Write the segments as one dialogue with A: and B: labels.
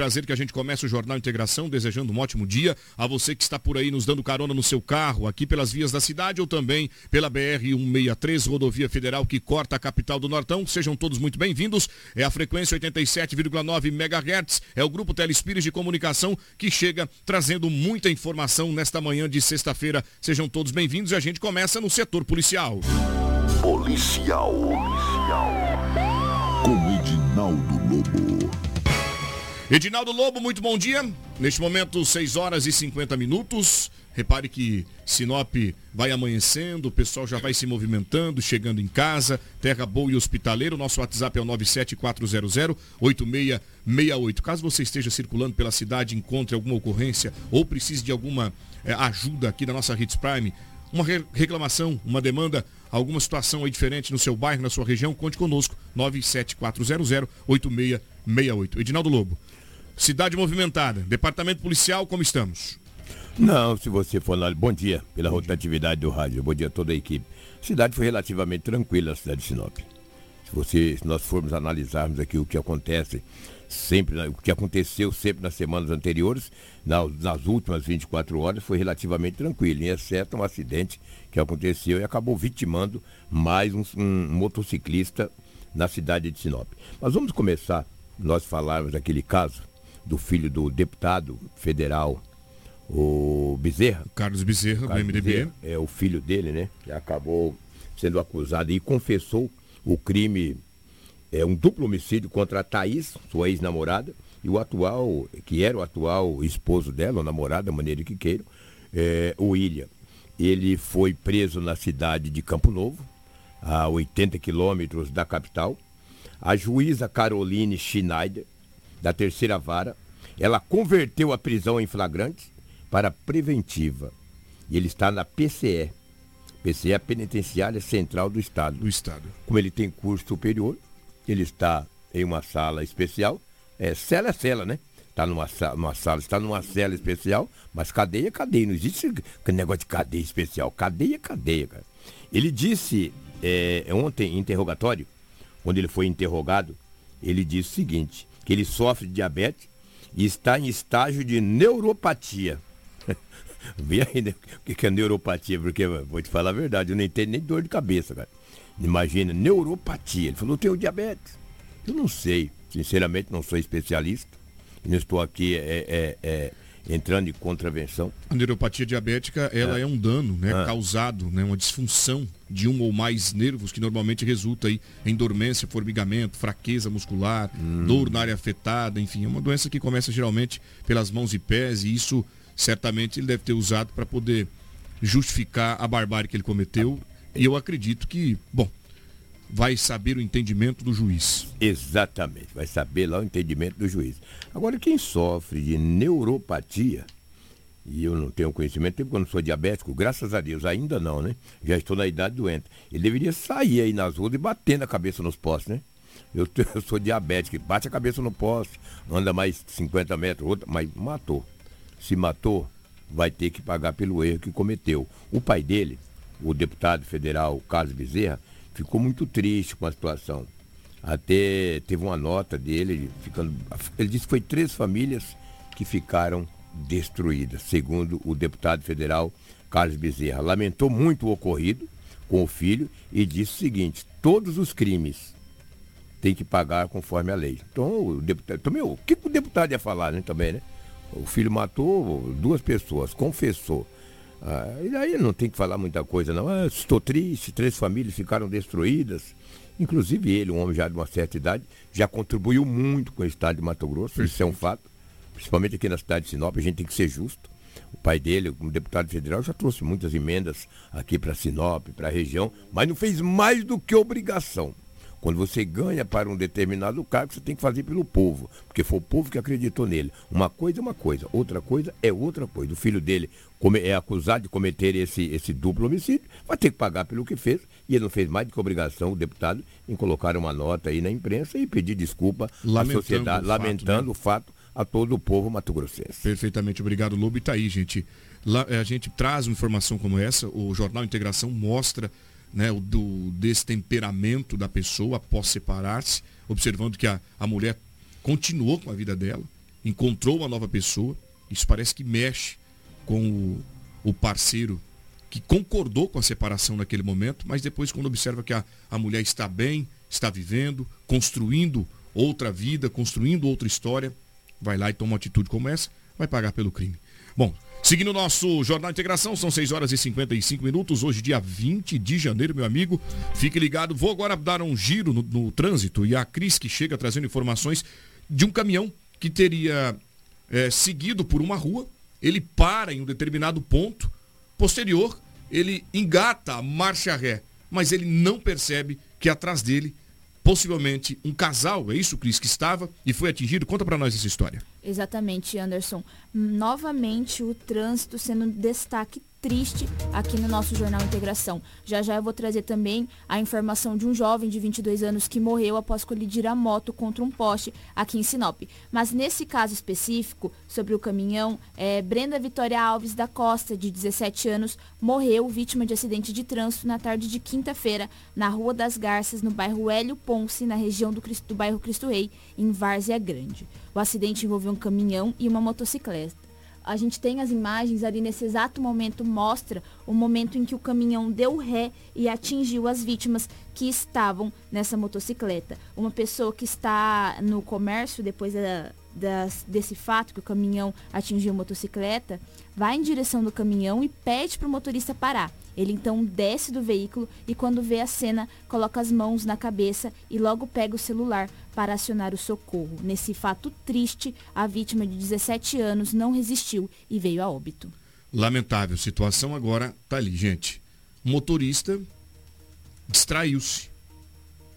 A: prazer que a gente comece o Jornal Integração, desejando um ótimo dia a você que está por aí nos dando carona no seu carro, aqui pelas vias da cidade ou também pela BR-163, rodovia federal que corta a capital do Nortão. Sejam todos muito bem-vindos. É a frequência 87,9 MHz, é o Grupo Telespires de Comunicação que chega trazendo muita informação nesta manhã de sexta-feira. Sejam todos bem-vindos e a gente começa no setor policial.
B: Policial. Policial. Com Edinaldo Lobo.
A: Edinaldo Lobo, muito bom dia. Neste momento, 6 horas e 50 minutos. Repare que Sinop vai amanhecendo, o pessoal já vai se movimentando, chegando em casa, terra boa e hospitaleiro. Nosso WhatsApp é o 97400-8668. Caso você esteja circulando pela cidade, encontre alguma ocorrência ou precise de alguma é, ajuda aqui da nossa Hits Prime, uma reclamação, uma demanda, alguma situação aí diferente no seu bairro, na sua região, conte conosco. 97400-8668. Edinaldo Lobo. Cidade movimentada. Departamento policial, como estamos?
C: Não, se você for lá. Bom dia, pela rotatividade do rádio. Bom dia a toda a equipe. A cidade foi relativamente tranquila, a cidade de Sinop. Se, você, se nós formos analisarmos aqui o que acontece sempre, o que aconteceu sempre nas semanas anteriores, nas, nas últimas 24 horas, foi relativamente tranquilo, exceto um acidente que aconteceu e acabou vitimando mais um, um motociclista na cidade de Sinop. Mas vamos começar, nós falarmos daquele caso do filho do deputado federal, o Bezerra.
A: Carlos Bezerra, Carlos do MDB. Bezerra,
C: é o filho dele, né? Que acabou sendo acusado e confessou o crime, é um duplo homicídio contra a Thaís, sua ex-namorada, e o atual, que era o atual esposo dela, ou namorada, da maneira que queiram, é, o William. Ele foi preso na cidade de Campo Novo, a 80 quilômetros da capital. A juíza Caroline Schneider da terceira vara, ela converteu a prisão em flagrante para preventiva. E ele está na PCE. PCE é a Penitenciária Central do Estado.
A: Do Estado.
C: Como ele tem curso superior, ele está em uma sala especial. É, cela é cela, né? Está numa, numa sala, está numa cela especial, mas cadeia é cadeia. Não existe negócio de cadeia especial. Cadeia é cadeia, cara. Ele disse é, ontem, em interrogatório, quando ele foi interrogado, ele disse o seguinte: que ele sofre de diabetes e está em estágio de neuropatia. Vê aí né? o que é neuropatia, porque vou te falar a verdade, eu não entendo nem dor de cabeça, cara. Imagina, neuropatia. Ele falou, eu tenho diabetes. Eu não sei, sinceramente não sou especialista. Não estou aqui é, é, é entrando em contravenção.
A: A neuropatia diabética, ela é, é um dano né, ah. causado, né, uma disfunção de um ou mais nervos que normalmente resulta aí em dormência, formigamento, fraqueza muscular, hum. dor na área afetada, enfim, é uma doença que começa geralmente pelas mãos e pés e isso certamente ele deve ter usado para poder justificar a barbárie que ele cometeu. E eu acredito que, bom, vai saber o entendimento do juiz.
C: Exatamente, vai saber lá o entendimento do juiz. Agora, quem sofre de neuropatia, e eu não tenho conhecimento, porque eu não sou diabético, graças a Deus, ainda não, né? Já estou na idade doente. Ele deveria sair aí nas ruas e batendo a cabeça nos postes, né? Eu, eu sou diabético, bate a cabeça no poste, anda mais 50 metros, outra, mas matou. Se matou, vai ter que pagar pelo erro que cometeu. O pai dele, o deputado federal Carlos Bezerra, ficou muito triste com a situação. Até teve uma nota dele, ficando, ele disse que foi três famílias que ficaram destruídas, segundo o deputado federal Carlos Bezerra. Lamentou muito o ocorrido com o filho e disse o seguinte: todos os crimes têm que pagar conforme a lei. Então, o deputado, também, o que o deputado ia falar, né, também, né? O filho matou duas pessoas, confessou. Ah, e aí não tem que falar muita coisa, não. Ah, estou triste, três famílias ficaram destruídas. Inclusive ele, um homem já de uma certa idade, já contribuiu muito com o estado de Mato Grosso, isso é um fato. Principalmente aqui na cidade de Sinop, a gente tem que ser justo. O pai dele, como deputado federal, já trouxe muitas emendas aqui para Sinop, para a região, mas não fez mais do que obrigação. Quando você ganha para um determinado cargo, você tem que fazer pelo povo, porque foi o povo que acreditou nele. Uma coisa é uma coisa, outra coisa é outra coisa. O filho dele é acusado de cometer esse, esse duplo homicídio, vai ter que pagar pelo que fez, e ele não fez mais do que obrigação, o deputado, em colocar uma nota aí na imprensa e pedir desculpa lamentando à sociedade, o lamentando fato, né? o fato a todo o povo mato-grossense.
A: Perfeitamente, obrigado, Lobo. E tá aí, gente. Lá, a gente traz uma informação como essa, o Jornal Integração mostra né, do destemperamento da pessoa após separar-se, observando que a, a mulher continuou com a vida dela, encontrou uma nova pessoa. Isso parece que mexe com o, o parceiro que concordou com a separação naquele momento, mas depois, quando observa que a, a mulher está bem, está vivendo, construindo outra vida, construindo outra história, vai lá e toma uma atitude como essa, vai pagar pelo crime. Bom, seguindo o nosso Jornal de Integração, são 6 horas e 55 minutos, hoje dia 20 de janeiro, meu amigo. Fique ligado, vou agora dar um giro no, no trânsito e a Cris que chega trazendo informações de um caminhão que teria é, seguido por uma rua, ele para em um determinado ponto, posterior, ele engata a marcha ré, mas ele não percebe que atrás dele possivelmente um casal, é isso, Cris, que estava e foi atingido? Conta para nós essa história.
D: Exatamente, Anderson. Novamente o trânsito sendo um destaque triste aqui no nosso Jornal Integração. Já já eu vou trazer também a informação de um jovem de 22 anos que morreu após colidir a moto contra um poste aqui em Sinop. Mas nesse caso específico, sobre o caminhão, é, Brenda Vitória Alves da Costa, de 17 anos, morreu vítima de acidente de trânsito na tarde de quinta-feira, na Rua das Garças, no bairro Hélio Ponce, na região do, do bairro Cristo Rei, em Várzea Grande. O acidente envolveu um caminhão e uma motocicleta a gente tem as imagens ali nesse exato momento, mostra o momento em que o caminhão deu ré e atingiu as vítimas que estavam nessa motocicleta. Uma pessoa que está no comércio, depois da, das, desse fato que o caminhão atingiu a motocicleta, vai em direção do caminhão e pede para o motorista parar. Ele então desce do veículo e quando vê a cena, coloca as mãos na cabeça e logo pega o celular para acionar o socorro. Nesse fato triste, a vítima de 17 anos não resistiu e veio a óbito.
A: Lamentável situação agora tá ali, gente. O motorista distraiu-se.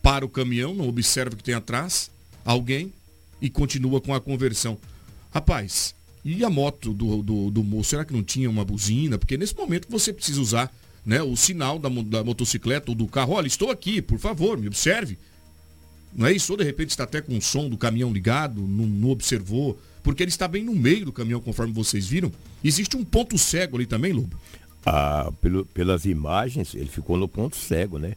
A: Para o caminhão, não observa que tem atrás alguém e continua com a conversão. Rapaz, e a moto do, do, do moço, será que não tinha uma buzina? Porque nesse momento você precisa usar né, o sinal da, da motocicleta ou do carro. Olha, estou aqui, por favor, me observe. Não é isso? Ou de repente está até com o som do caminhão ligado, não, não, observou, porque ele está bem no meio do caminhão, conforme vocês viram. Existe um ponto cego ali também, Lobo?
C: Ah, pelo, pelas imagens, ele ficou no ponto cego, né?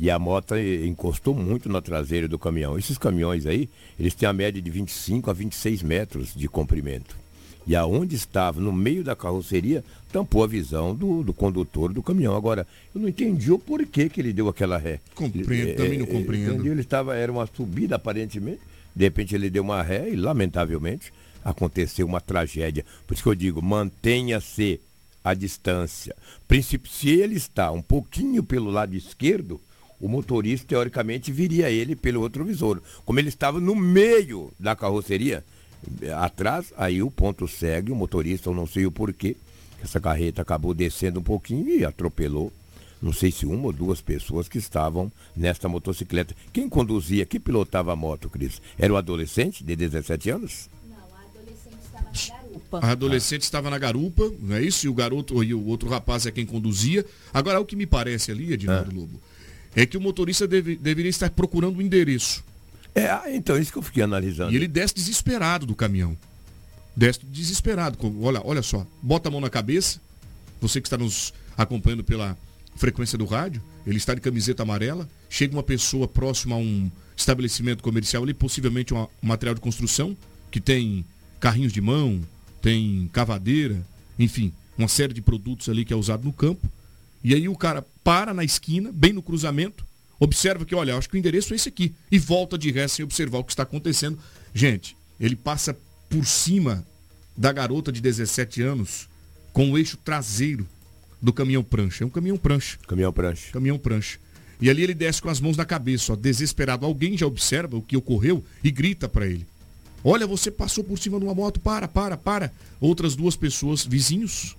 C: E a moto encostou muito na traseira do caminhão. Esses caminhões aí, eles têm a média de 25 a 26 metros de comprimento. E aonde estava, no meio da carroceria, tampou a visão do, do condutor do caminhão. Agora, eu não entendi o porquê que ele deu aquela ré.
A: Compreendo, também não é, compreendo.
C: Entendi, ele estava, era uma subida aparentemente, de repente ele deu uma ré e, lamentavelmente, aconteceu uma tragédia. Por isso que eu digo, mantenha-se a distância. Se ele está um pouquinho pelo lado esquerdo, o motorista, teoricamente, viria ele pelo outro visor. Como ele estava no meio da carroceria, atrás, aí o ponto segue, o motorista, eu não sei o porquê, essa carreta acabou descendo um pouquinho e atropelou, não sei se uma ou duas pessoas que estavam nesta motocicleta. Quem conduzia, que pilotava a moto, Cris? Era o adolescente de 17 anos?
D: Não, a adolescente estava na garupa.
A: A adolescente ah. estava na garupa, não é isso? E o garoto e o outro rapaz é quem conduzia. Agora, o que me parece ali, Edinaldo ah. Lobo, é que o motorista deve, deveria estar procurando o endereço.
C: É, ah, então, isso que eu fiquei analisando.
A: E ele desce desesperado do caminhão. Desce desesperado. Olha, olha só, bota a mão na cabeça. Você que está nos acompanhando pela frequência do rádio, ele está de camiseta amarela. Chega uma pessoa próxima a um estabelecimento comercial ali, possivelmente um material de construção, que tem carrinhos de mão, tem cavadeira, enfim, uma série de produtos ali que é usado no campo. E aí o cara para na esquina, bem no cruzamento, observa que, olha, acho que o endereço é esse aqui. E volta de ré sem observar o que está acontecendo. Gente, ele passa por cima da garota de 17 anos com o eixo traseiro do caminhão prancha. É um caminhão prancha.
C: Caminhão prancha.
A: Caminhão prancha. E ali ele desce com as mãos na cabeça, ó, desesperado. Alguém já observa o que ocorreu e grita para ele. Olha, você passou por cima de uma moto, para, para, para. Outras duas pessoas, vizinhos,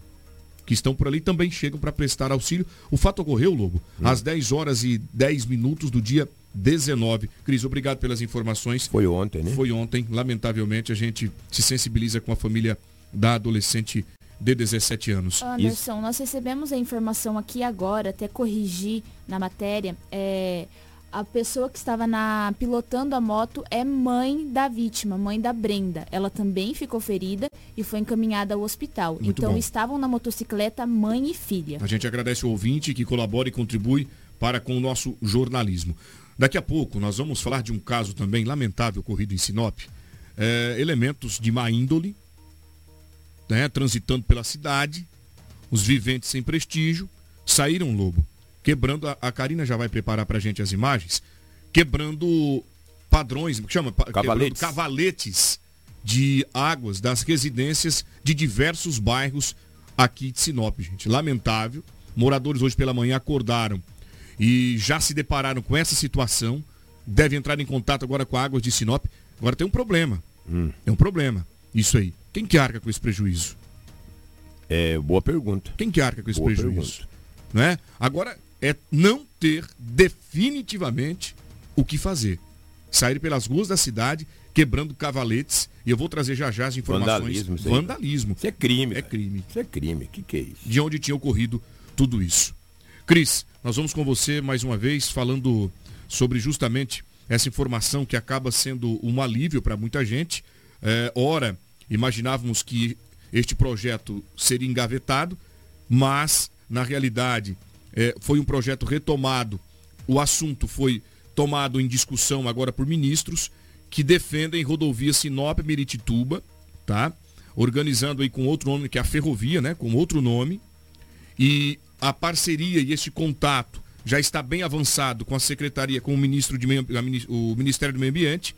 A: que estão por ali também chegam para prestar auxílio. O fato ocorreu, Lobo, hum. às 10 horas e 10 minutos do dia 19. Cris, obrigado pelas informações.
C: Foi ontem, né?
A: Foi ontem. Lamentavelmente, a gente se sensibiliza com a família da adolescente de 17 anos.
D: Anderson, Isso. nós recebemos a informação aqui agora, até corrigir na matéria. É, a pessoa que estava na, pilotando a moto é mãe da vítima, mãe da Brenda. Ela também ficou ferida e foi encaminhada ao hospital. Muito então bom. estavam na motocicleta mãe e filha.
A: A gente agradece o ouvinte que colabora e contribui para com o nosso jornalismo. Daqui a pouco nós vamos falar de um caso também lamentável ocorrido em Sinop. é, elementos de má índole, né, transitando pela cidade, os viventes sem prestígio, saíram lobo, quebrando, a, a Karina já vai preparar para a gente as imagens, quebrando padrões, que chama?
C: Cavaletes.
A: cavaletes de águas das residências de diversos bairros aqui de Sinop, gente. Lamentável. Moradores hoje pela manhã acordaram e já se depararam com essa situação. Devem entrar em contato agora com a Águas de Sinop. Agora tem um problema. Hum. É um problema. Isso aí. Quem que arca com esse prejuízo?
C: É, boa pergunta.
A: Quem que arca com esse boa prejuízo? Não é? Agora é não ter definitivamente o que fazer. Sair pelas ruas da cidade quebrando cavaletes. E eu vou trazer já já as informações.
C: Vandalismo. Isso,
A: Vandalismo.
C: isso é crime.
A: É crime.
C: Isso é crime. O que, que é isso?
A: De onde tinha ocorrido tudo isso. Cris, nós vamos com você mais uma vez falando sobre justamente essa informação que acaba sendo um alívio para muita gente. É, ora, imaginávamos que este projeto seria engavetado, mas na realidade é, foi um projeto retomado. O assunto foi tomado em discussão agora por ministros que defendem rodovia Sinop-Meritituba, tá? Organizando aí com outro nome, que é a ferrovia, né? Com outro nome. E a parceria e este contato já está bem avançado com a secretaria, com o ministro de meio, o Ministério do Meio Ambiente,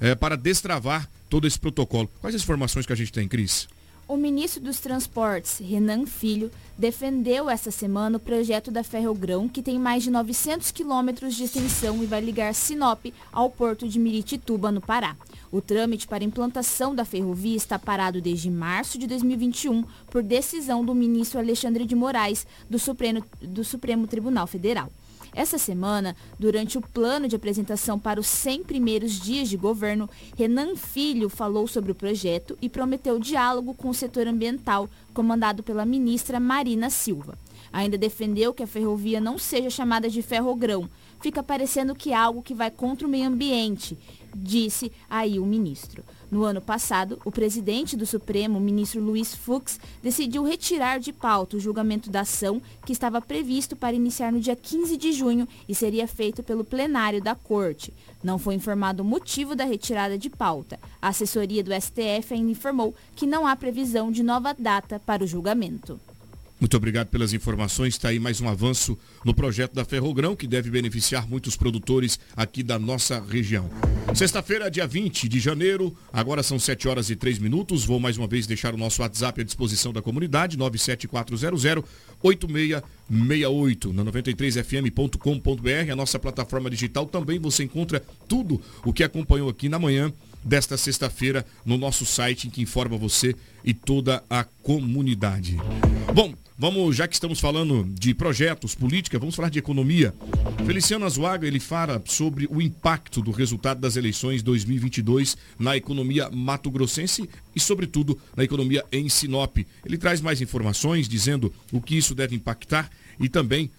A: é, para destravar todo esse protocolo. Quais as informações que a gente tem, Cris?
D: O ministro dos Transportes, Renan Filho, defendeu esta semana o projeto da Ferrogrão, que tem mais de 900 quilômetros de extensão e vai ligar Sinop ao porto de Miritituba, no Pará. O trâmite para implantação da ferrovia está parado desde março de 2021 por decisão do ministro Alexandre de Moraes, do Supremo, do Supremo Tribunal Federal. Essa semana, durante o plano de apresentação para os 100 primeiros dias de governo, Renan Filho falou sobre o projeto e prometeu diálogo com o setor ambiental, comandado pela ministra Marina Silva. Ainda defendeu que a ferrovia não seja chamada de ferrogrão. Fica parecendo que é algo que vai contra o meio ambiente, disse aí o ministro. No ano passado, o presidente do Supremo, ministro Luiz Fux, decidiu retirar de pauta o julgamento da ação que estava previsto para iniciar no dia 15 de junho e seria feito pelo plenário da Corte. Não foi informado o motivo da retirada de pauta. A assessoria do STF ainda informou que não há previsão de nova data para o julgamento.
A: Muito obrigado pelas informações. Está aí mais um avanço no projeto da Ferrogrão, que deve beneficiar muitos produtores aqui da nossa região. Sexta-feira, dia 20 de janeiro, agora são 7 horas e 3 minutos. Vou mais uma vez deixar o nosso WhatsApp à disposição da comunidade, 97400 8668 na 93fm.com.br. A nossa plataforma digital também você encontra tudo o que acompanhou aqui na manhã desta sexta-feira no nosso site que informa você e toda a comunidade. Bom, vamos, já que estamos falando de projetos, política, vamos falar de economia. Feliciano Azuaga, ele fala sobre o impacto do resultado das eleições 2022 na economia mato-grossense e, sobretudo, na economia em Sinop. Ele traz mais informações dizendo o que isso deve impactar e também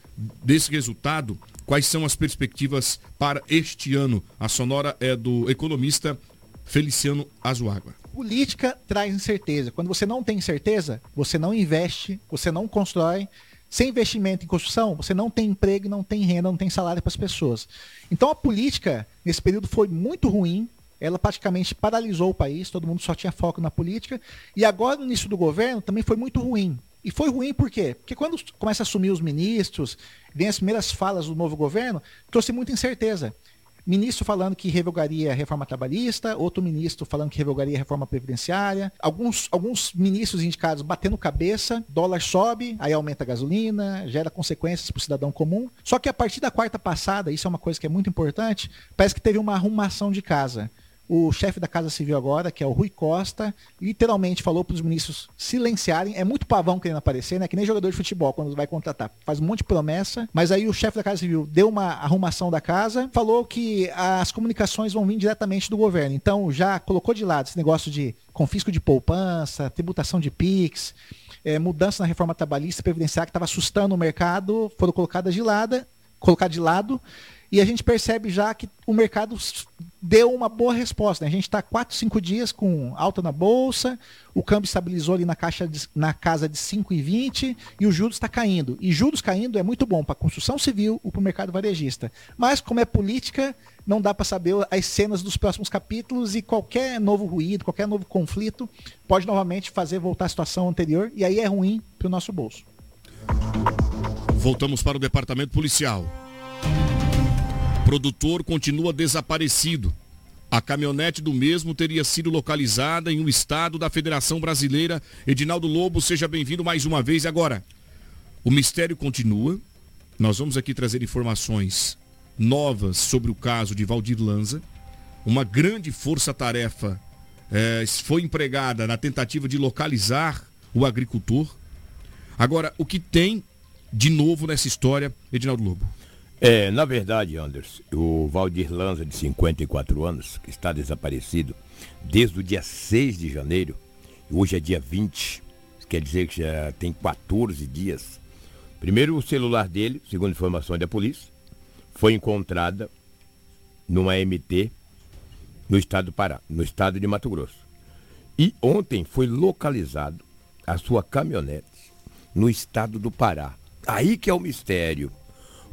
A: desse resultado, quais são as perspectivas para este ano. A sonora é do economista Feliciano Azuágua.
E: Política traz incerteza. Quando você não tem certeza, você não investe, você não constrói. Sem investimento em construção, você não tem emprego, não tem renda, não tem salário para as pessoas. Então a política, nesse período, foi muito ruim. Ela praticamente paralisou o país, todo mundo só tinha foco na política. E agora, no início do governo, também foi muito ruim. E foi ruim por quê? Porque quando começa a assumir os ministros, vem as primeiras falas do novo governo, trouxe muita incerteza. Ministro falando que revogaria a reforma trabalhista, outro ministro falando que revogaria a reforma previdenciária, alguns, alguns ministros indicados batendo cabeça, dólar sobe, aí aumenta a gasolina, gera consequências para o cidadão comum. Só que a partir da quarta passada, isso é uma coisa que é muito importante, parece que teve uma arrumação de casa o chefe da Casa Civil agora, que é o Rui Costa, literalmente falou para os ministros silenciarem. É muito pavão querendo aparecer, né? Que nem jogador de futebol, quando vai contratar. Faz um monte de promessa. Mas aí o chefe da Casa Civil deu uma arrumação da casa, falou que as comunicações vão vir diretamente do governo. Então já colocou de lado esse negócio de confisco de poupança, tributação de PIX, é, mudança na reforma trabalhista previdenciária que estava assustando o mercado, foram colocadas de lado, colocar de lado e a gente percebe já que o mercado deu uma boa resposta. Né? A gente está 4, 5 dias com alta na bolsa, o câmbio estabilizou ali na, caixa de, na casa de 5,20 e o juros está caindo. E juros caindo é muito bom para a construção civil ou para o mercado varejista. Mas como é política, não dá para saber as cenas dos próximos capítulos e qualquer novo ruído, qualquer novo conflito pode novamente fazer voltar à situação anterior e aí é ruim para o nosso bolso.
A: Voltamos para o departamento policial. Produtor continua desaparecido. A caminhonete do mesmo teria sido localizada em um estado da Federação Brasileira. Edinaldo Lobo, seja bem-vindo mais uma vez. Agora, o mistério continua. Nós vamos aqui trazer informações novas sobre o caso de Valdir Lanza. Uma grande força-tarefa é, foi empregada na tentativa de localizar o agricultor. Agora, o que tem de novo nessa história, Edinaldo Lobo?
C: É, na verdade, Anderson, o Valdir Lanza, de 54 anos, que está desaparecido desde o dia 6 de janeiro, hoje é dia 20, quer dizer que já tem 14 dias. Primeiro, o celular dele, segundo informações da polícia, foi encontrada numa MT no estado do Pará, no estado de Mato Grosso. E ontem foi localizado a sua caminhonete no estado do Pará. Aí que é o mistério.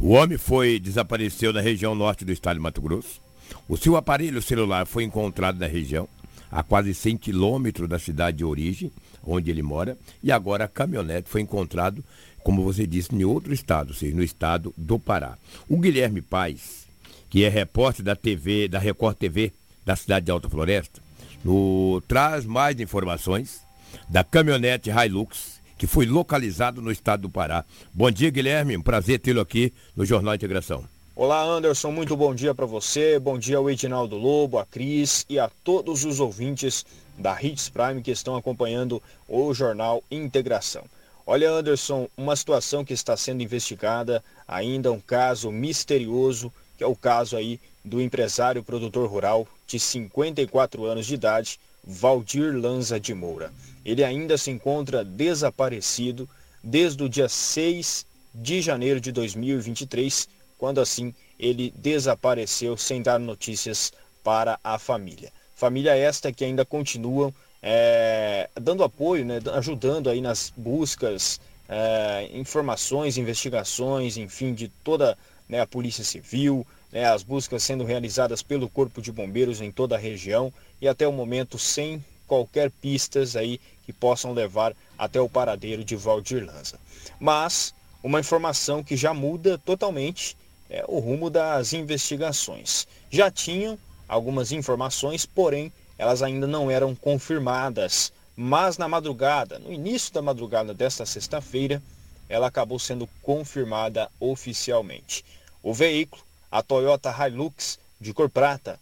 C: O homem foi desapareceu na região norte do estado de Mato Grosso. O seu aparelho celular foi encontrado na região, a quase 100 quilômetros da cidade de origem, onde ele mora, e agora a caminhonete foi encontrado como você disse, em outro estado, ou seja, no estado do Pará. O Guilherme Paz, que é repórter da TV, da Record TV, da cidade de Alta Floresta, no, traz mais informações da caminhonete Hilux, que foi localizado no estado do Pará. Bom dia, Guilherme. Um prazer tê-lo aqui no Jornal Integração.
F: Olá, Anderson. Muito bom dia para você. Bom dia ao Edinaldo Lobo, a Cris e a todos os ouvintes da Hits Prime que estão acompanhando o Jornal Integração. Olha, Anderson, uma situação que está sendo investigada, ainda um caso misterioso, que é o caso aí do empresário produtor rural de 54 anos de idade, Valdir Lanza de Moura. Ele ainda se encontra desaparecido desde o dia 6 de janeiro de 2023, quando assim ele desapareceu sem dar notícias para a família. Família esta que ainda continuam é, dando apoio, né, ajudando aí nas buscas, é, informações, investigações, enfim, de toda né, a Polícia Civil, né, as buscas sendo realizadas pelo Corpo de Bombeiros em toda a região e até o momento sem qualquer pistas aí que possam levar até o paradeiro de Valdir Lanza. Mas uma informação que já muda totalmente é o rumo das investigações. Já tinham algumas informações, porém elas ainda não eram confirmadas, mas na madrugada, no início da madrugada desta sexta-feira, ela acabou sendo confirmada oficialmente. O veículo, a Toyota Hilux de cor prata,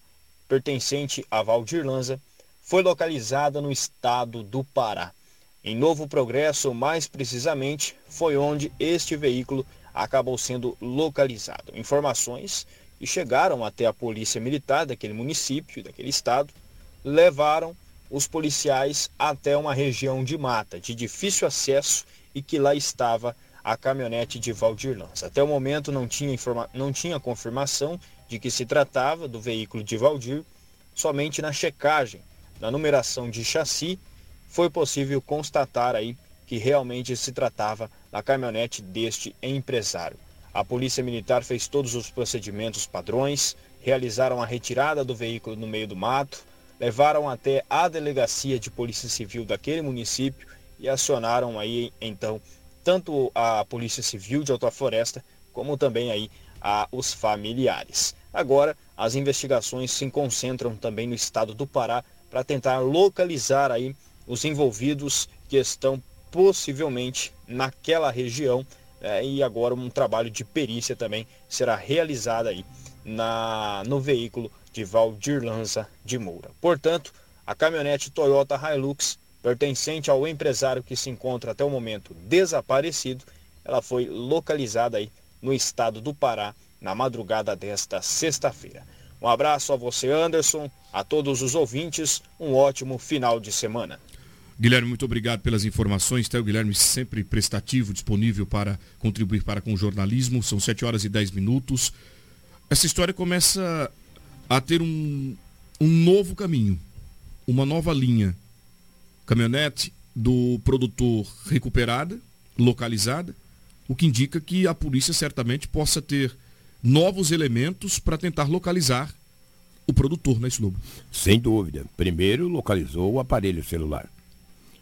F: pertencente a Valdir Lanza, foi localizada no estado do Pará. Em Novo Progresso, mais precisamente, foi onde este veículo acabou sendo localizado. Informações que chegaram até a polícia militar daquele município, daquele estado, levaram os policiais até uma região de mata, de difícil acesso e que lá estava a caminhonete de Valdir Lança. Até o momento não tinha, informa... não tinha confirmação de que se tratava do veículo de Valdir, somente na checagem da numeração de chassi foi possível constatar aí que realmente se tratava da caminhonete deste empresário. A Polícia Militar fez todos os procedimentos padrões, realizaram a retirada do veículo no meio do mato, levaram até a delegacia de polícia civil daquele município e acionaram aí então tanto a polícia civil de Alta Floresta como também aí a, os familiares. Agora as investigações se concentram também no estado do Pará para tentar localizar aí os envolvidos que estão possivelmente naquela região é, e agora um trabalho de perícia também será realizado aí na, no veículo de Valdir Lanza de Moura. Portanto, a caminhonete Toyota Hilux, pertencente ao empresário que se encontra até o momento desaparecido, ela foi localizada aí no estado do Pará na madrugada desta sexta-feira. Um abraço a você, Anderson, a todos os ouvintes, um ótimo final de semana.
A: Guilherme, muito obrigado pelas informações. Tá? O Guilherme sempre prestativo, disponível para contribuir para com o jornalismo. São 7 horas e 10 minutos. Essa história começa a ter um, um novo caminho, uma nova linha. Caminhonete do produtor recuperada, localizada, o que indica que a polícia certamente possa ter novos elementos para tentar localizar o produtor, né, Lobo?
C: Sem dúvida. Primeiro localizou o aparelho celular.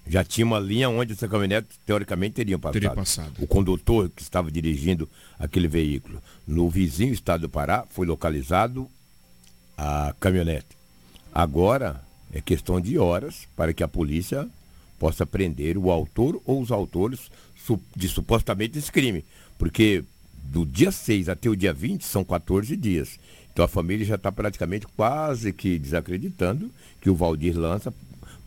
C: Já tinha uma linha onde essa caminhonete, teoricamente, teria passado.
A: Teria passado.
C: O condutor que estava dirigindo aquele veículo. No vizinho estado do Pará, foi localizado a caminhonete. Agora é questão de horas para que a polícia possa prender o autor ou os autores de supostamente esse crime. Porque do dia 6 até o dia 20 são 14 dias. Então a família já está praticamente quase que desacreditando que o Valdir Lança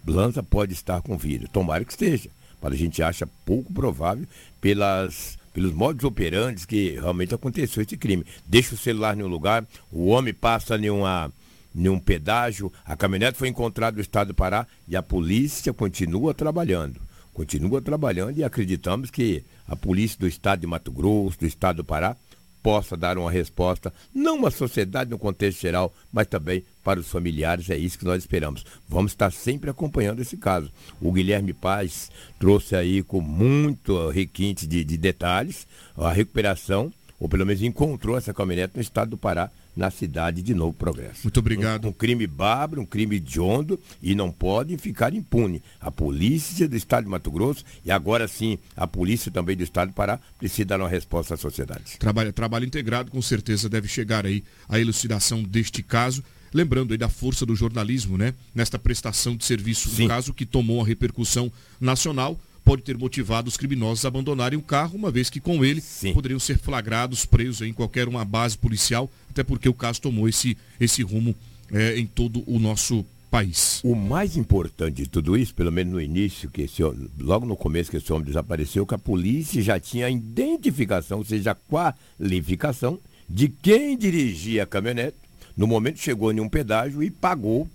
C: Lança pode estar com vida. Tomara que esteja. Mas a gente acha pouco provável pelas, pelos modos operantes que realmente aconteceu esse crime. Deixa o celular em um lugar, o homem passa em, uma, em um pedágio, a caminhonete foi encontrada no estado do Pará e a polícia continua trabalhando. Continua trabalhando e acreditamos que a polícia do estado de Mato Grosso, do estado do Pará, possa dar uma resposta, não uma sociedade no contexto geral, mas também para os familiares. É isso que nós esperamos. Vamos estar sempre acompanhando esse caso. O Guilherme Paz trouxe aí com muito requinte de, de detalhes a recuperação, ou pelo menos encontrou essa caminhonete no estado do Pará na cidade de Novo Progresso.
A: Muito obrigado.
C: Um, um crime bárbaro, um crime hediondo e não pode ficar impune. A polícia do estado de Mato Grosso e agora sim a polícia também do estado do Pará precisa dar uma resposta à sociedade.
A: Trabalho, trabalho integrado com certeza deve chegar aí a elucidação deste caso. Lembrando aí da força do jornalismo, né? Nesta prestação de serviço, no caso que tomou a repercussão nacional, pode ter motivado os criminosos a abandonarem o carro, uma vez que com ele Sim. poderiam ser flagrados, presos em qualquer uma base policial, até porque o caso tomou esse, esse rumo é, em todo o nosso país.
C: O mais importante de tudo isso, pelo menos no início, que esse, logo no começo que esse homem desapareceu, que a polícia já tinha a identificação, ou seja, a qualificação de quem dirigia a caminhonete. No momento chegou em um pedágio e pagou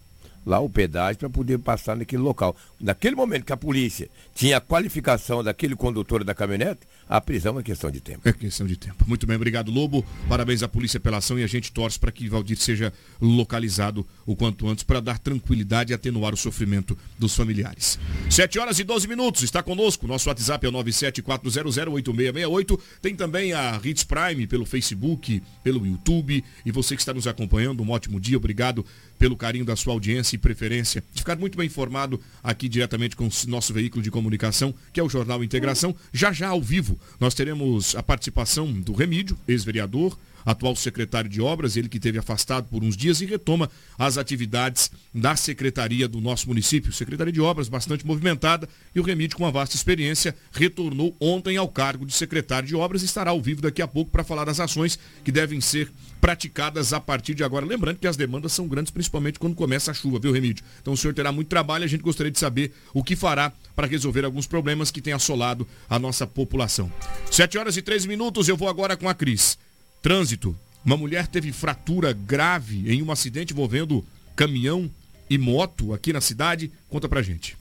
C: lá o pedágio para poder passar naquele local. Naquele momento que a polícia tinha a qualificação daquele condutor da caminhonete, a prisão é questão de tempo.
A: É questão de tempo. Muito bem, obrigado Lobo. Parabéns à polícia pela ação e a gente torce para que Valdir seja localizado o quanto antes para dar tranquilidade e atenuar o sofrimento dos familiares. 7 horas e 12 minutos. Está conosco. Nosso WhatsApp é o 974008668. Tem também a Hits Prime pelo Facebook, pelo YouTube. E você que está nos acompanhando, um ótimo dia. Obrigado pelo carinho da sua audiência e preferência, de ficar muito bem informado aqui diretamente com o nosso veículo de comunicação, que é o Jornal Integração. Já já ao vivo, nós teremos a participação do Remídio, ex-vereador, atual secretário de obras, ele que teve afastado por uns dias e retoma as atividades da secretaria do nosso município. Secretaria de Obras bastante movimentada e o Remídio, com uma vasta experiência, retornou ontem ao cargo de secretário de obras e estará ao vivo daqui a pouco para falar das ações que devem ser praticadas a partir de agora. Lembrando que as demandas são grandes, principalmente quando começa a chuva, viu, Remídio? Então o senhor terá muito trabalho e a gente gostaria de saber o que fará para resolver alguns problemas que têm assolado a nossa população. 7 horas e 3 minutos, eu vou agora com a Cris. Trânsito. Uma mulher teve fratura grave em um acidente envolvendo caminhão e moto aqui na cidade. Conta pra gente.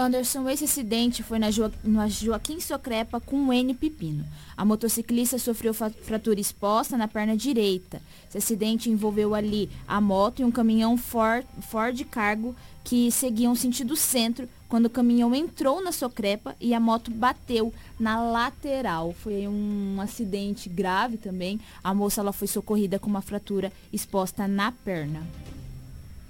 D: Anderson, esse acidente foi na, jo na Joaquim Socrepa com N Pepino. A motociclista sofreu fratura exposta na perna direita. Esse acidente envolveu ali a moto e um caminhão Ford, Ford Cargo que seguiam sentido centro quando o caminhão entrou na Socrepa e a moto bateu na lateral. Foi um acidente grave também. A moça ela foi socorrida com uma fratura exposta na perna.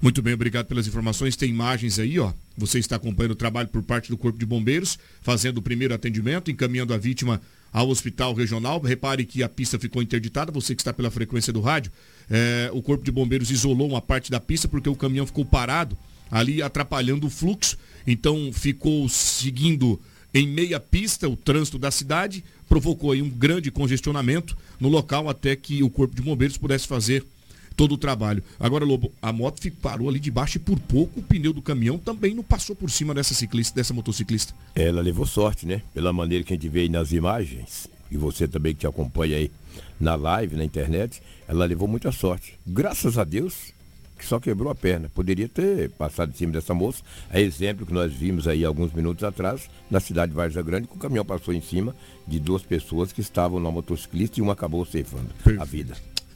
A: Muito bem, obrigado pelas informações. Tem imagens aí, ó. Você está acompanhando o trabalho por parte do Corpo de Bombeiros, fazendo o primeiro atendimento, encaminhando a vítima ao hospital regional. Repare que a pista ficou interditada. Você que está pela frequência do rádio, é, o Corpo de Bombeiros isolou uma parte da pista porque o caminhão ficou parado ali, atrapalhando o fluxo. Então ficou seguindo em meia pista o trânsito da cidade, provocou aí um grande congestionamento no local até que o Corpo de Bombeiros pudesse fazer todo o trabalho. Agora, Lobo, a moto parou ali debaixo e por pouco o pneu do caminhão também não passou por cima dessa ciclista, dessa motociclista.
C: Ela levou sorte, né? Pela maneira que a gente vê aí nas imagens, e você também que te acompanha aí na live, na internet, ela levou muita sorte. Graças a Deus, que só quebrou a perna. Poderia ter passado em cima dessa moça. É exemplo que nós vimos aí alguns minutos atrás, na cidade de Vargas Grande, que o caminhão passou em cima de duas pessoas que estavam na motociclista e uma acabou ceifando a vida.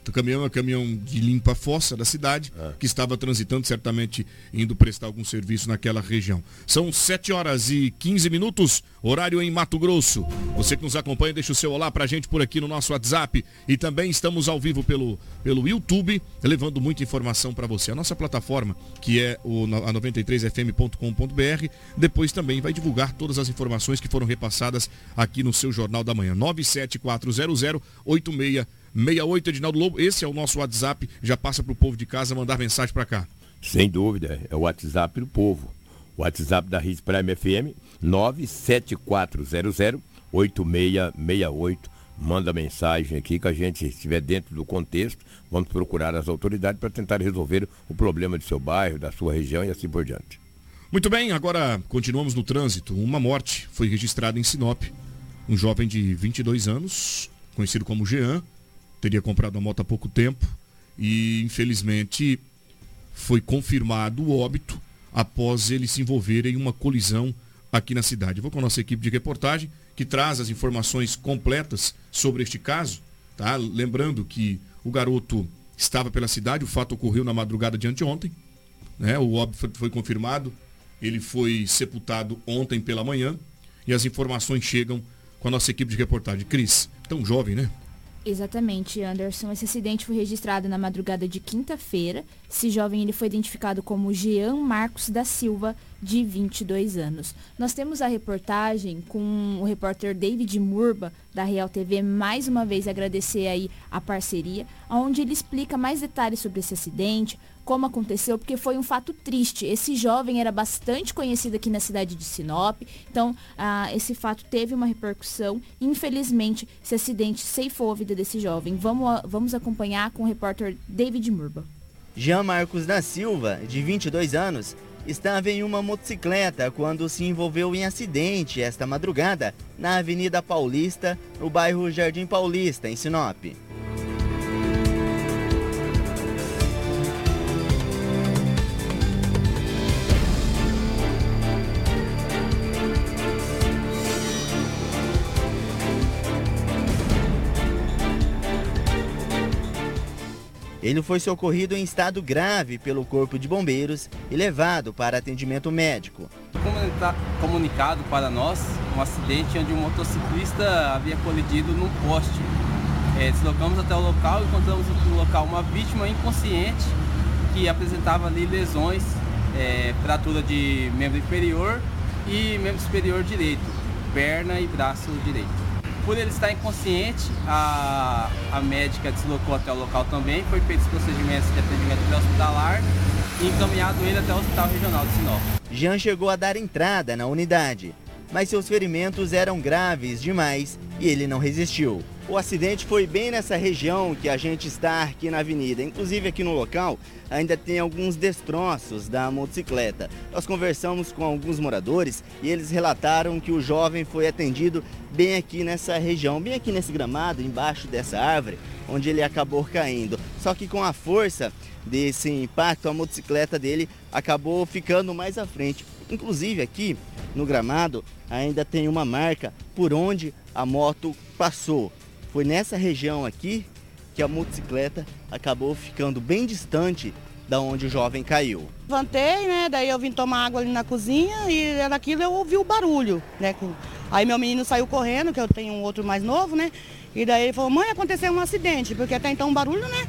A: O caminhão é caminhão de limpa fossa da cidade, ah. que estava transitando, certamente indo prestar algum serviço naquela região. São 7 horas e 15 minutos, horário em Mato Grosso. Você que nos acompanha, deixa o seu olá pra gente por aqui no nosso WhatsApp. E também estamos ao vivo pelo, pelo YouTube, levando muita informação para você. A nossa plataforma, que é o, a 93fm.com.br, depois também vai divulgar todas as informações que foram repassadas aqui no seu Jornal da Manhã. 97400 86 68 Edinaldo Lobo, esse é o nosso WhatsApp, já passa para o povo de casa mandar mensagem para cá.
C: Sem dúvida, é o WhatsApp do povo. O WhatsApp da Ritz Prime FM, 97400 8668. Manda mensagem aqui que a gente estiver dentro do contexto, vamos procurar as autoridades para tentar resolver o problema de seu bairro, da sua região e assim por diante.
A: Muito bem, agora continuamos no trânsito. Uma morte foi registrada em Sinop. Um jovem de 22 anos, conhecido como Jean, teria comprado a moto há pouco tempo e infelizmente foi confirmado o óbito após ele se envolver em uma colisão aqui na cidade. vou com a nossa equipe de reportagem que traz as informações completas sobre este caso. Tá? Lembrando que o garoto estava pela cidade, o fato ocorreu na madrugada de anteontem. Né? O óbito foi, confirmado, ele foi sepultado ontem pela manhã e as informações chegam com a nossa equipe de reportagem. Cris, tão jovem, né?
D: Exatamente, Anderson. Esse acidente foi registrado na madrugada de quinta-feira. Esse jovem ele foi identificado como Jean Marcos da Silva, de 22 anos. Nós temos a reportagem com o repórter David Murba, da Real TV, mais uma vez agradecer aí a parceria, onde ele explica mais detalhes sobre esse acidente, como aconteceu, porque foi um fato triste. Esse jovem era bastante conhecido aqui na cidade de Sinop, então ah, esse fato teve uma repercussão. Infelizmente, esse acidente ceifou a vida desse jovem. Vamos, vamos acompanhar com o repórter David Murba.
G: Jean Marcos da Silva, de 22 anos, estava em uma motocicleta quando se envolveu em acidente esta madrugada na Avenida Paulista, no bairro Jardim Paulista, em Sinop. Ele foi socorrido em estado grave pelo Corpo de Bombeiros e levado para atendimento médico.
H: Comunicado para nós um acidente onde um motociclista havia colidido num poste. É, deslocamos até o local e encontramos no local uma vítima inconsciente que apresentava ali lesões, é, fratura de membro inferior e membro superior direito, perna e braço direito. Por ele estar inconsciente, a, a médica deslocou até o local também, foi feito os procedimentos de atendimento hospitalar e encaminhado ele até o Hospital Regional de Sinop.
G: Jean chegou a dar entrada na unidade, mas seus ferimentos eram graves demais e ele não resistiu. O acidente foi bem nessa região que a gente está aqui na avenida. Inclusive aqui no local ainda tem alguns destroços da motocicleta. Nós conversamos com alguns moradores e eles relataram que o jovem foi atendido bem aqui nessa região, bem aqui nesse gramado, embaixo dessa árvore, onde ele acabou caindo. Só que com a força desse impacto, a motocicleta dele acabou ficando mais à frente. Inclusive aqui no gramado ainda tem uma marca por onde a moto passou. Foi nessa região aqui que a motocicleta acabou ficando bem distante da onde o jovem caiu.
I: Levantei, né? Daí eu vim tomar água ali na cozinha e naquilo eu ouvi o barulho, né? Aí meu menino saiu correndo, que eu tenho um outro mais novo, né? E daí ele falou, mãe, aconteceu um acidente, porque até então um barulho, né?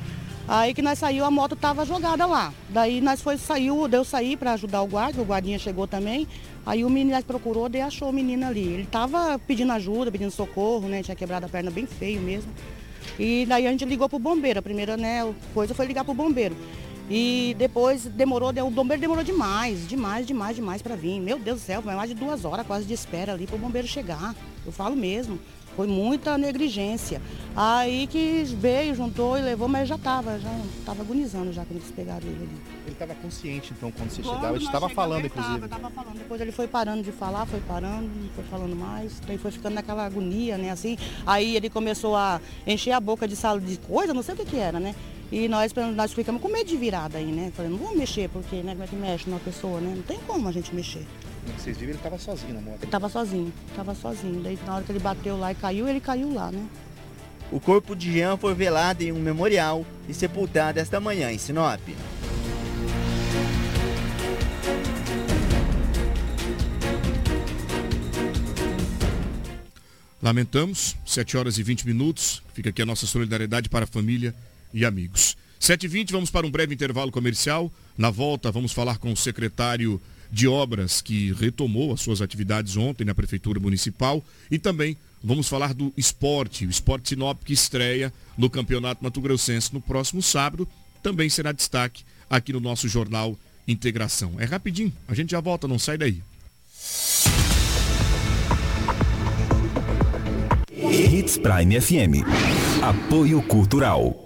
I: Aí que nós saiu, a moto tava jogada lá. Daí nós foi, saiu, deu sair para ajudar o guarda, o guardinha chegou também. Aí o menino procurou e achou o menino ali. Ele estava pedindo ajuda, pedindo socorro, né? Tinha quebrado a perna bem feio mesmo. E daí a gente ligou pro bombeiro. A primeira né, coisa foi ligar pro bombeiro. E depois demorou, o bombeiro demorou demais, demais, demais, demais para vir. Meu Deus do céu, mais de duas horas quase de espera ali para o bombeiro chegar. Eu falo mesmo. Foi muita negligência. Aí que veio, juntou e levou, mas já estava, já estava agonizando já quando eles pegaram ele ali.
E: Ele estava consciente então quando você chegava, ele estava falando inclusive.
I: Estava falando, depois ele foi parando de falar, foi parando, foi falando mais, daí foi ficando naquela agonia, né, assim. Aí ele começou a encher a boca de sala de coisa, não sei o que que era, né. E nós, nós ficamos com medo de virada aí, né? Falei, não vamos mexer, porque né, como é que mexe numa pessoa, né? Não tem como a gente mexer.
E: Vocês viram, ele estava sozinho na moto?
I: Ele estava sozinho, estava sozinho. Daí na hora que ele bateu lá e caiu, ele caiu lá, né?
G: O corpo de Jean foi velado em um memorial e sepultado esta manhã em Sinop.
A: Lamentamos, 7 horas e 20 minutos. Fica aqui a nossa solidariedade para a família e amigos. 7h20, vamos para um breve intervalo comercial. Na volta, vamos falar com o secretário de obras que retomou as suas atividades ontem na Prefeitura Municipal e também vamos falar do esporte, o Esporte Sinop que estreia no Campeonato Mato Grossense no próximo sábado, também será destaque aqui no nosso jornal Integração. É rapidinho, a gente já volta, não sai daí.
J: Hits Prime FM. Apoio Cultural.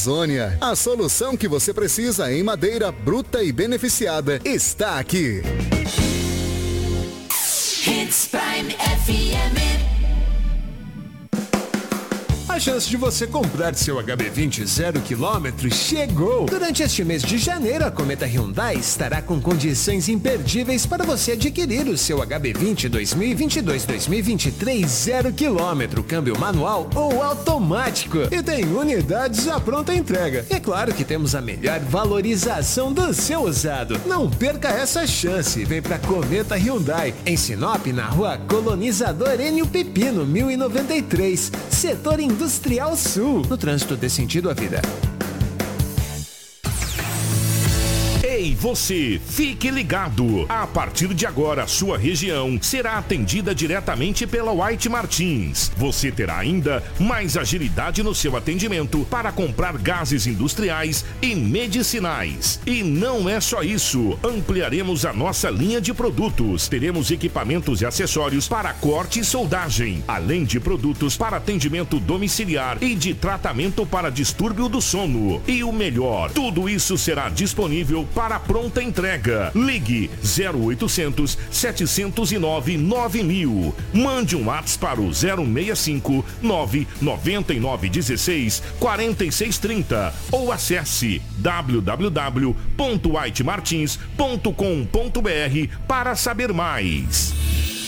K: Amazônia. A solução que você precisa em madeira bruta e beneficiada está aqui.
L: Hits Prime FM chance de você comprar seu HB20 zero quilômetro chegou! Durante este mês de janeiro, a Cometa Hyundai estará com condições imperdíveis para você adquirir o seu HB20 2022-2023 zero quilômetro, câmbio manual ou automático. E tem unidades à pronta entrega. É claro que temos a melhor valorização do seu usado. Não perca essa chance. Vem para Cometa Hyundai, em Sinop, na rua Colonizador Enio Pepino, 1093, setor industrial Industrial Sul. No trânsito dê sentido à vida.
M: Ei, você, fique ligado. A partir de agora, sua região será atendida diretamente pela White Martins. Você terá ainda mais agilidade no seu atendimento para comprar gases industriais e medicinais. E não é só isso. Ampliaremos a nossa linha de produtos. Teremos equipamentos e acessórios para corte e soldagem, além de produtos para atendimento domiciliar e de tratamento para distúrbio do sono. E o melhor, tudo isso será disponível para pronta entrega. Ligue 0800 709 9000. Mande um WhatsApp para o 065 99916 4630 ou acesse www.whitemartins.com.br para saber mais.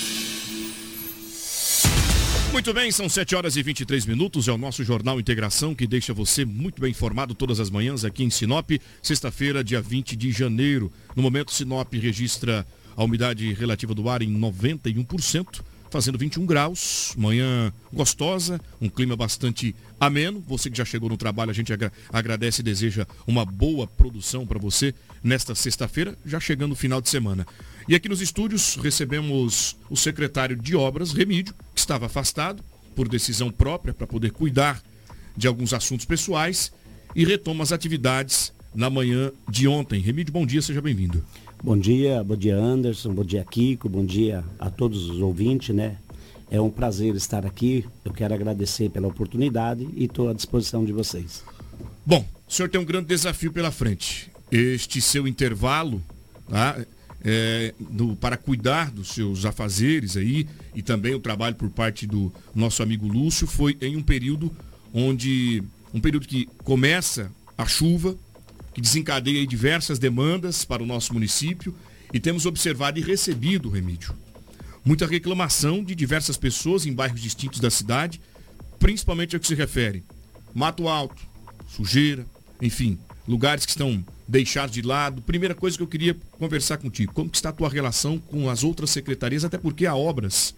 A: Muito bem, são 7 horas e 23 minutos. É o nosso Jornal Integração que deixa você muito bem informado todas as manhãs aqui em Sinop. Sexta-feira, dia 20 de janeiro. No momento, Sinop registra a umidade relativa do ar em 91%, fazendo 21 graus. Manhã gostosa, um clima bastante ameno. Você que já chegou no trabalho, a gente agra agradece e deseja uma boa produção para você nesta sexta-feira, já chegando o final de semana. E aqui nos estúdios recebemos o secretário de Obras, Remídio, estava afastado por decisão própria para poder cuidar de alguns assuntos pessoais e retoma as atividades na manhã de ontem. Remídio, bom dia, seja bem-vindo.
N: Bom dia, bom dia Anderson, bom dia Kiko, bom dia a todos os ouvintes, né? É um prazer estar aqui. Eu quero agradecer pela oportunidade e estou à disposição de vocês.
A: Bom, o senhor tem um grande desafio pela frente. Este seu intervalo, tá? É, para cuidar dos seus afazeres aí e também o trabalho por parte do nosso amigo Lúcio foi em um período onde um período que começa a chuva, que desencadeia diversas demandas para o nosso município e temos observado e recebido, Remídio, muita reclamação de diversas pessoas em bairros distintos da cidade, principalmente ao que se refere mato alto, sujeira, enfim, lugares que estão deixados de lado. Primeira coisa que eu queria conversar contigo, como está a tua relação com as outras secretarias, até porque a Obras,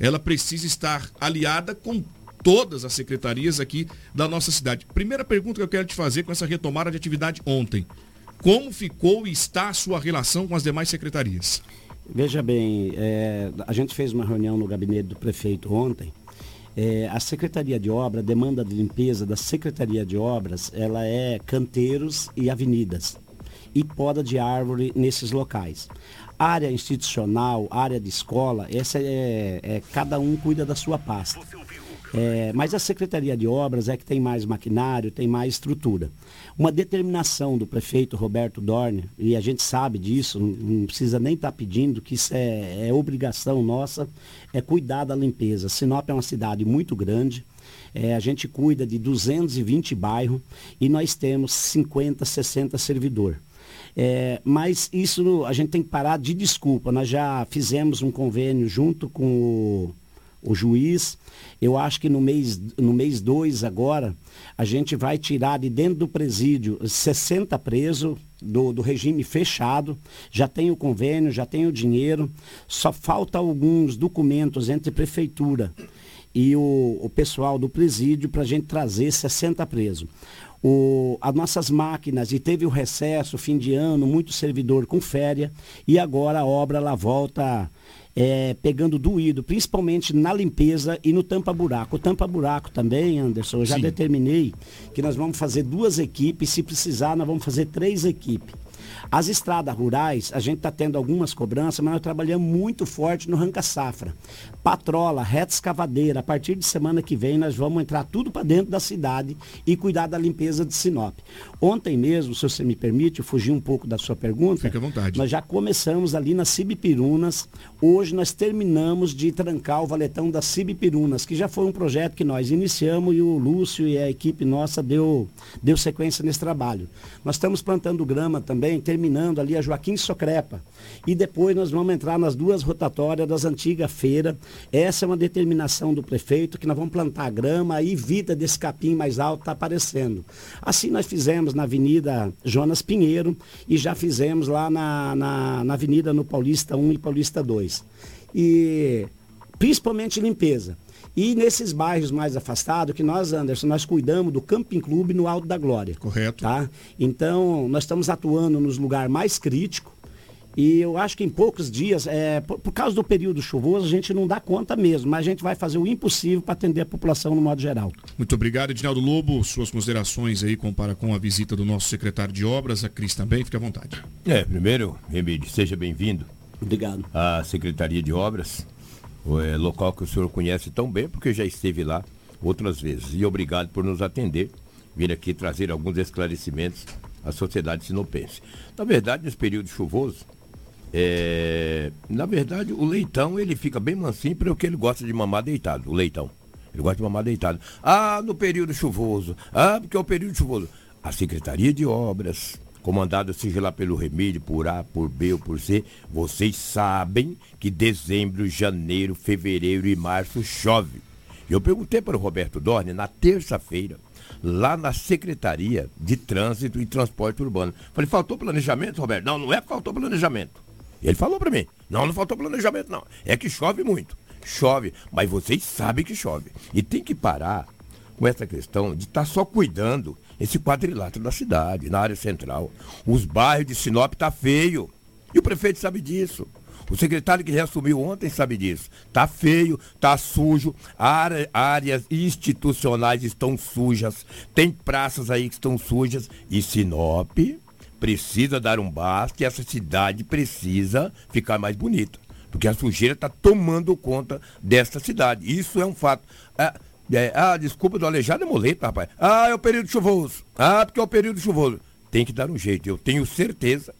A: ela precisa estar aliada com todas as secretarias aqui da nossa cidade. Primeira pergunta que eu quero te fazer com essa retomada de atividade ontem. Como ficou e está a sua relação com as demais secretarias?
N: Veja bem, é, a gente fez uma reunião no gabinete do prefeito ontem. É, a Secretaria de Obra, demanda de limpeza da Secretaria de Obras, ela é canteiros e avenidas e poda de árvore nesses locais. Área institucional, área de escola, essa é, é cada um cuida da sua pasta. É, mas a Secretaria de Obras é que tem mais maquinário, tem mais estrutura. Uma determinação do prefeito Roberto Dorne, e a gente sabe disso, não, precisa nem estar tá pedindo, que isso é, é obrigação nossa, é cuidar da limpeza. Sinop é uma cidade muito grande, é, a gente cuida de 220 bairros e nós temos 50, 60 servidores. É, mas isso a gente tem que parar de desculpa. Nós já fizemos um convênio junto com o o juiz. Eu acho que no mês no mês 2 agora, a gente vai tirar de dentro do presídio 60 presos do, do regime fechado, já tem o convênio, já tem o dinheiro, só falta alguns documentos entre prefeitura e o, o pessoal do presídio para a gente trazer 60 presos. O, as nossas máquinas, e teve o recesso, fim de ano, muito servidor com férias, e agora a obra ela volta é, pegando doído, principalmente na limpeza e no tampa-buraco. O tampa-buraco também, Anderson, eu já Sim. determinei que nós vamos fazer duas equipes, se precisar, nós vamos fazer três equipes. As estradas rurais, a gente está tendo algumas cobranças, mas nós trabalhamos muito forte no Ranca Safra. Patrola, reta escavadeira, a partir de semana que vem nós vamos entrar tudo para dentro da cidade e cuidar da limpeza de Sinop. Ontem mesmo, se você me permite, eu fugi um pouco da sua pergunta.
A: Fique à vontade.
N: Nós já começamos ali nas Cibipirunas. Hoje nós terminamos de trancar o valetão das Cibipirunas, que já foi um projeto que nós iniciamos e o Lúcio e a equipe nossa deu, deu sequência nesse trabalho. Nós estamos plantando grama também, terminando ali a Joaquim Socrepa. E depois nós vamos entrar nas duas rotatórias das antigas feiras. Essa é uma determinação do prefeito que nós vamos plantar grama e vida desse capim mais alto está aparecendo. Assim nós fizemos na Avenida Jonas Pinheiro e já fizemos lá na, na, na Avenida no Paulista 1 e Paulista 2. E principalmente limpeza. E nesses bairros mais afastados, que nós, Anderson, nós cuidamos do Camping Clube no Alto da Glória.
A: Correto.
N: Tá? Então, nós estamos atuando nos lugares mais críticos. E eu acho que em poucos dias, é, por, por, causa do período chuvoso, a gente não dá conta mesmo, mas a gente vai fazer o impossível para atender a população no modo geral.
A: Muito obrigado, Edinaldo Lobo. Suas considerações aí compara com a visita do nosso secretário de obras, a Cris também, fique à vontade.
C: É, primeiro, Remídio, seja bem-vindo.
N: Obrigado.
C: À Secretaria de Obras é, local que o senhor conhece tão bem, porque já esteve lá outras vezes. E obrigado por nos atender, vir aqui trazer alguns esclarecimentos à sociedade sinopense. Na verdade, nesse período chuvoso, é, na verdade, o leitão ele fica bem mansinho porque ele gosta de mamar deitado, o leitão. Ele gosta de mamar deitado. Ah, no período chuvoso. Ah, porque é o período chuvoso. A Secretaria de Obras, comandado seja lá pelo Remídio, por A, por B ou por C, vocês sabem que dezembro, janeiro, fevereiro e março chove. Eu perguntei para o Roberto Dorne na terça-feira, lá na Secretaria de Trânsito e Transporte Urbano. Falei, faltou planejamento, Roberto? Não, não é que faltou planejamento. Ele falou para mim, não, não faltou planejamento, não. É que chove muito. Chove, mas vocês sabem que chove. E tem que parar com essa questão de estar tá só cuidando esse quadrilátero da cidade, na área central. Os bairros de Sinop tá feio. E o prefeito sabe disso. O secretário que reassumiu ontem sabe disso. Tá feio, tá sujo, áreas institucionais estão sujas, tem praças aí que estão sujas e Sinop precisa dar um basta e essa cidade precisa ficar mais bonita. Porque a sujeira está tomando conta desta cidade. Isso é um fato. É, é, ah, desculpa do aleijado é moleta, rapaz. Ah, é o período chuvoso. Ah, porque é o período chuvoso. Tem que dar um jeito. Eu tenho certeza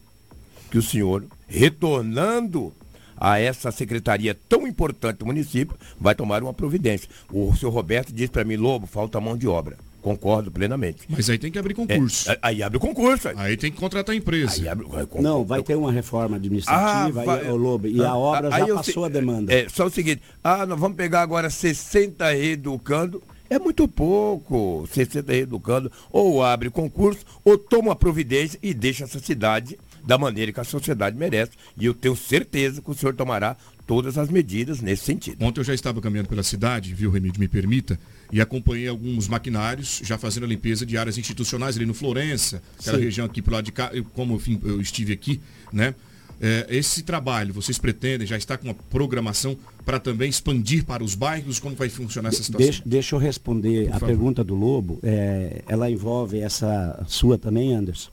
C: que o senhor, retornando a essa secretaria tão importante do município, vai tomar uma providência. O senhor Roberto disse para mim, Lobo, falta mão de obra. Concordo plenamente.
A: Mas aí tem que abrir concurso.
C: É, aí abre o concurso. Aí.
A: aí tem que contratar a empresa.
N: Abre, vai, Não, vai ter uma reforma administrativa, ah, vai, aí, Lobo, e ah, a obra já passou a demanda.
C: É, só o seguinte, ah, nós vamos pegar agora 60 reeducando. É muito pouco, 60 reeducando. Ou abre concurso, ou toma providência e deixa essa cidade da maneira que a sociedade merece. E eu tenho certeza que o senhor tomará todas as medidas nesse sentido.
A: Ontem eu já estava caminhando pela cidade, viu, Remídio, me permita, e acompanhei alguns maquinários já fazendo a limpeza de áreas institucionais ali no Florença, aquela
N: Sim.
A: região aqui pro lado de cá, eu, como enfim, eu estive aqui, né? É, esse trabalho, vocês pretendem, já está com uma programação para também expandir para os bairros? Como vai funcionar essa situação?
N: Deixa, deixa eu responder
A: Por
N: a
A: favor.
N: pergunta do Lobo. É, ela envolve essa sua também, Anderson.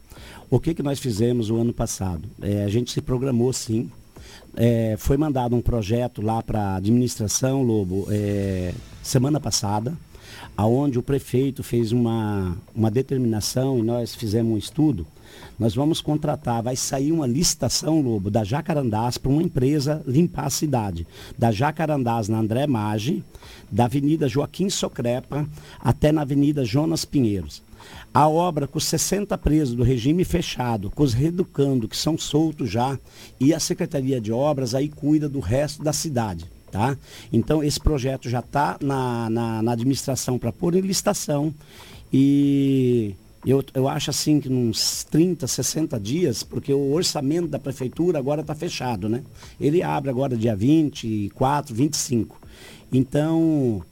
N: O que, que nós fizemos o ano passado? É, a gente se programou sim. É, foi mandado um projeto lá para a administração, Lobo, é, semana passada, aonde o prefeito fez uma, uma determinação e nós fizemos um estudo. Nós vamos contratar, vai sair uma licitação, Lobo, da Jacarandás para uma empresa limpar a cidade. Da Jacarandás na André Maggi, da Avenida Joaquim Socrepa até na Avenida Jonas Pinheiros. A obra com os 60 presos do regime fechado, com os reeducando que são soltos já, e a Secretaria de Obras aí cuida do resto da cidade. Tá? Então esse projeto já está na, na, na administração para pôr em licitação e eu, eu acho assim que uns 30, 60 dias, porque o orçamento da prefeitura agora está fechado, né? Ele abre agora dia 24, 25. Então,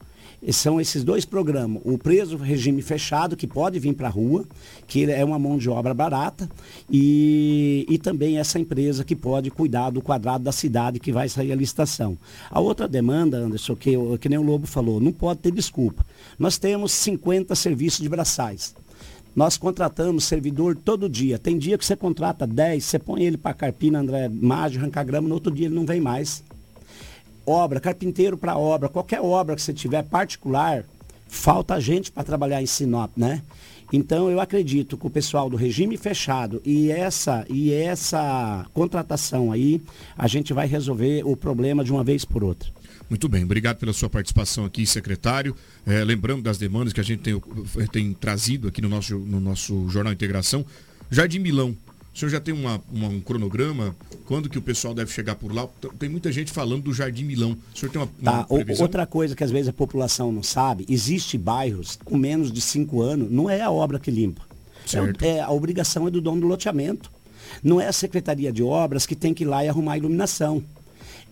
N: são esses dois programas. O preso regime fechado, que pode vir para a rua, que é uma mão de obra barata, e, e também essa empresa que pode cuidar do quadrado da cidade que vai sair a licitação. A outra demanda, Anderson, que, que nem o Lobo falou, não pode ter desculpa. Nós temos 50 serviços de braçais. Nós contratamos servidor todo dia. Tem dia que você contrata 10, você põe ele para Carpina, André Mágio, arrancar grama, no outro dia ele não vem mais obra, carpinteiro para obra, qualquer obra que você tiver particular, falta gente para trabalhar em Sinop, né? Então eu acredito que o pessoal do regime fechado e essa e essa contratação aí, a gente vai resolver o problema de uma vez por outra.
A: Muito bem, obrigado pela sua participação aqui, secretário. É, lembrando das demandas que a gente tem, tem trazido aqui no nosso, no nosso Jornal Integração. Jardim Milão, o senhor já tem uma- uma- um cronograma? Quando que o pessoal deve chegar por lá? Tem muita gente falando do Jardim Milão. O senhor tem uma, uma
N: Tá,
A: previsão?
N: outra coisa que às vezes a população não sabe, existe bairros com menos de cinco anos, não é a obra que limpa. É, é, a obrigação é do dono do loteamento. Não é a Secretaria de Obras que tem que ir lá e arrumar a iluminação.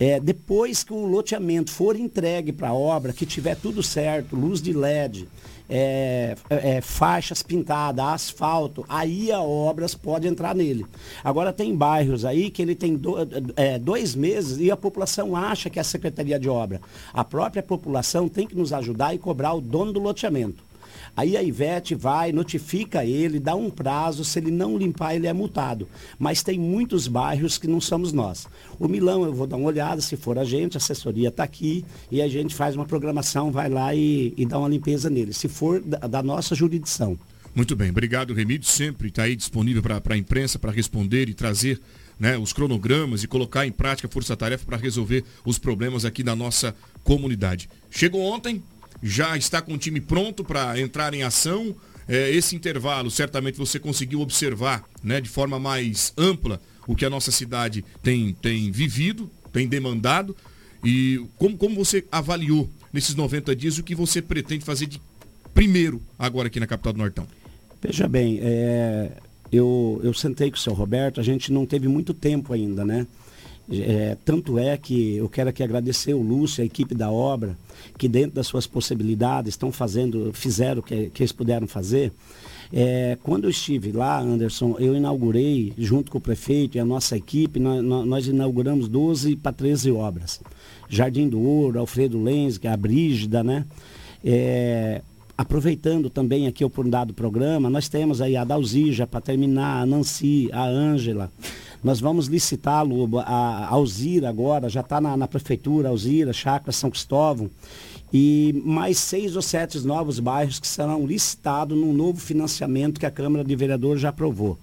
N: É, depois que o loteamento for entregue para a obra, que tiver tudo certo, luz de LED, é, é, faixas pintadas, asfalto, aí a obras pode entrar nele. Agora tem bairros aí que ele tem do- é, dois meses e a população acha que é a Secretaria de Obra. A própria população tem que nos ajudar e cobrar o dono do loteamento. Aí a Ivete vai, notifica ele, dá um prazo, se ele não limpar, ele é multado. Mas tem muitos bairros que não somos nós. O Milão, eu vou dar uma olhada, se for a gente, a assessoria está aqui, e a gente faz uma programação, vai lá e, e dá uma limpeza nele, se for da, da nossa jurisdição.
A: Muito bem, obrigado Remídio, sempre está aí disponível para a imprensa para responder e trazer né, os cronogramas e colocar em prática a força-tarefa para resolver os problemas aqui da nossa comunidade. Chegou ontem, já está com o time pronto para entrar em ação. É, esse intervalo, certamente você conseguiu observar né, de forma mais ampla o que a nossa cidade tem, tem vivido, tem demandado. E como, como você avaliou nesses 90 dias o que você pretende fazer de primeiro agora aqui na capital do Nortão?
N: Veja bem, é, eu, eu sentei com o seu Roberto, a gente não teve muito tempo ainda, né? É, tanto é que eu quero aqui agradecer o Lúcio, a equipe da obra, que dentro das suas possibilidades estão fazendo, fizeram o que, que eles puderam fazer. É, quando eu estive lá, Anderson, eu inaugurei, junto com o prefeito e a nossa equipe, nós, nós inauguramos 12 para 13 obras. Jardim do Ouro, Alfredo Lenz, é a Brígida, né? É, aproveitando também aqui a oportunidade do programa, nós temos aí a Dalzija para terminar, a Nancy, a Ângela. Nós vamos a, a Alzira agora, já está na, na prefeitura, Alzira, Chácara São Cristóvão. E mais seis ou sete novos bairros que serão licitados num novo financiamento que a Câmara de Vereadores já aprovou.